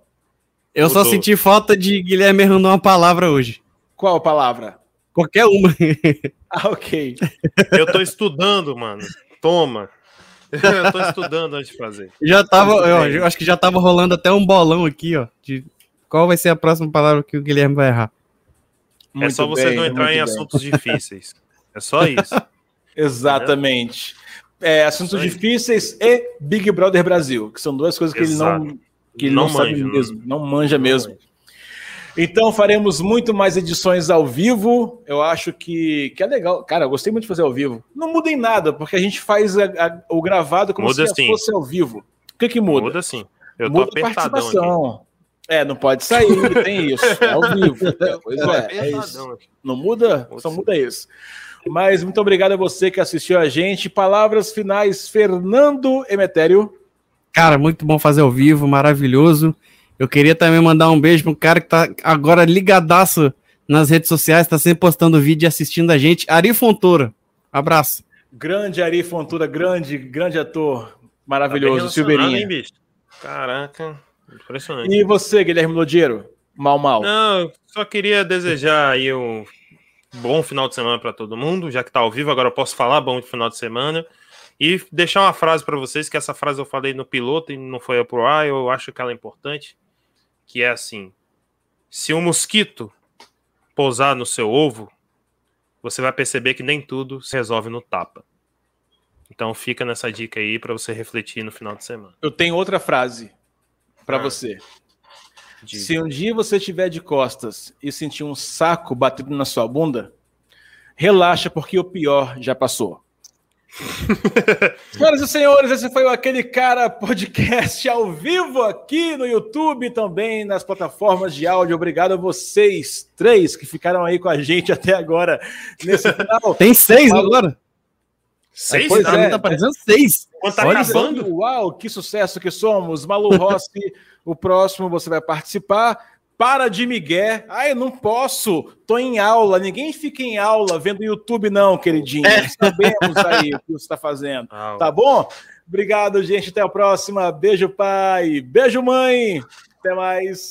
Eu Mudou. só senti falta de Guilherme errando uma palavra hoje. Qual palavra? Qualquer uma. ah, ok. Eu tô estudando, mano. Toma. Eu tô estudando antes de fazer. Já tava, eu, acho que já tava rolando até um bolão aqui, ó, de qual vai ser a próxima palavra que o Guilherme vai errar. Muito é só você não entrar em bem. assuntos difíceis. É só isso. Exatamente. É, assuntos difíceis e Big Brother Brasil, que são duas coisas que Exato. ele não, que ele não, não manja, sabe mesmo, não, não manja não mesmo. Manja. Então faremos muito mais edições ao vivo. Eu acho que, que é legal. Cara, eu gostei muito de fazer ao vivo. Não muda em nada, porque a gente faz a, a, o gravado como muda se sim. fosse ao vivo. O que, que muda? Muda sim. Eu muda tô participação. Aqui. É, não pode sair, tem isso. É ao vivo. Pois é, é isso. Não muda? Só muda isso. Mas muito obrigado a você que assistiu a gente. Palavras finais, Fernando Emetério. Cara, muito bom fazer ao vivo, maravilhoso. Eu queria também mandar um beijo para um cara que tá agora ligadaço nas redes sociais, está sempre postando vídeo e assistindo a gente. Ari Fontoura. Abraço. Grande Ari Fontoura, grande, grande ator. Maravilhoso, tá Silveirinha. Caraca, impressionante. E você, Guilherme Lodiero? Mal, mal. Não, só queria desejar aí um bom final de semana para todo mundo, já que está ao vivo, agora eu posso falar bom final de semana. E deixar uma frase para vocês, que essa frase eu falei no piloto e não foi pro ar, eu acho que ela é importante, que é assim: se um mosquito pousar no seu ovo, você vai perceber que nem tudo se resolve no tapa. Então fica nessa dica aí para você refletir no final de semana. Eu tenho outra frase para ah. você. Diga. Se um dia você estiver de costas e sentir um saco batendo na sua bunda, relaxa, porque o pior já passou. Senhoras e senhores, esse foi o Aquele Cara Podcast ao vivo aqui no YouTube e também nas plataformas de áudio. Obrigado a vocês três que ficaram aí com a gente até agora nesse final. Tem seis agora? Seis? Pois tá, é. tá aparecendo seis. Quando tá Olha Uau, que sucesso que somos. Malu Rossi, o próximo você vai participar. Para de Miguel. Ai, não posso. Tô em aula. Ninguém fica em aula vendo YouTube, não, queridinho. É. Sabemos aí o que você está fazendo. Tá bom? Obrigado, gente. Até a próxima. Beijo, pai. Beijo, mãe. Até mais.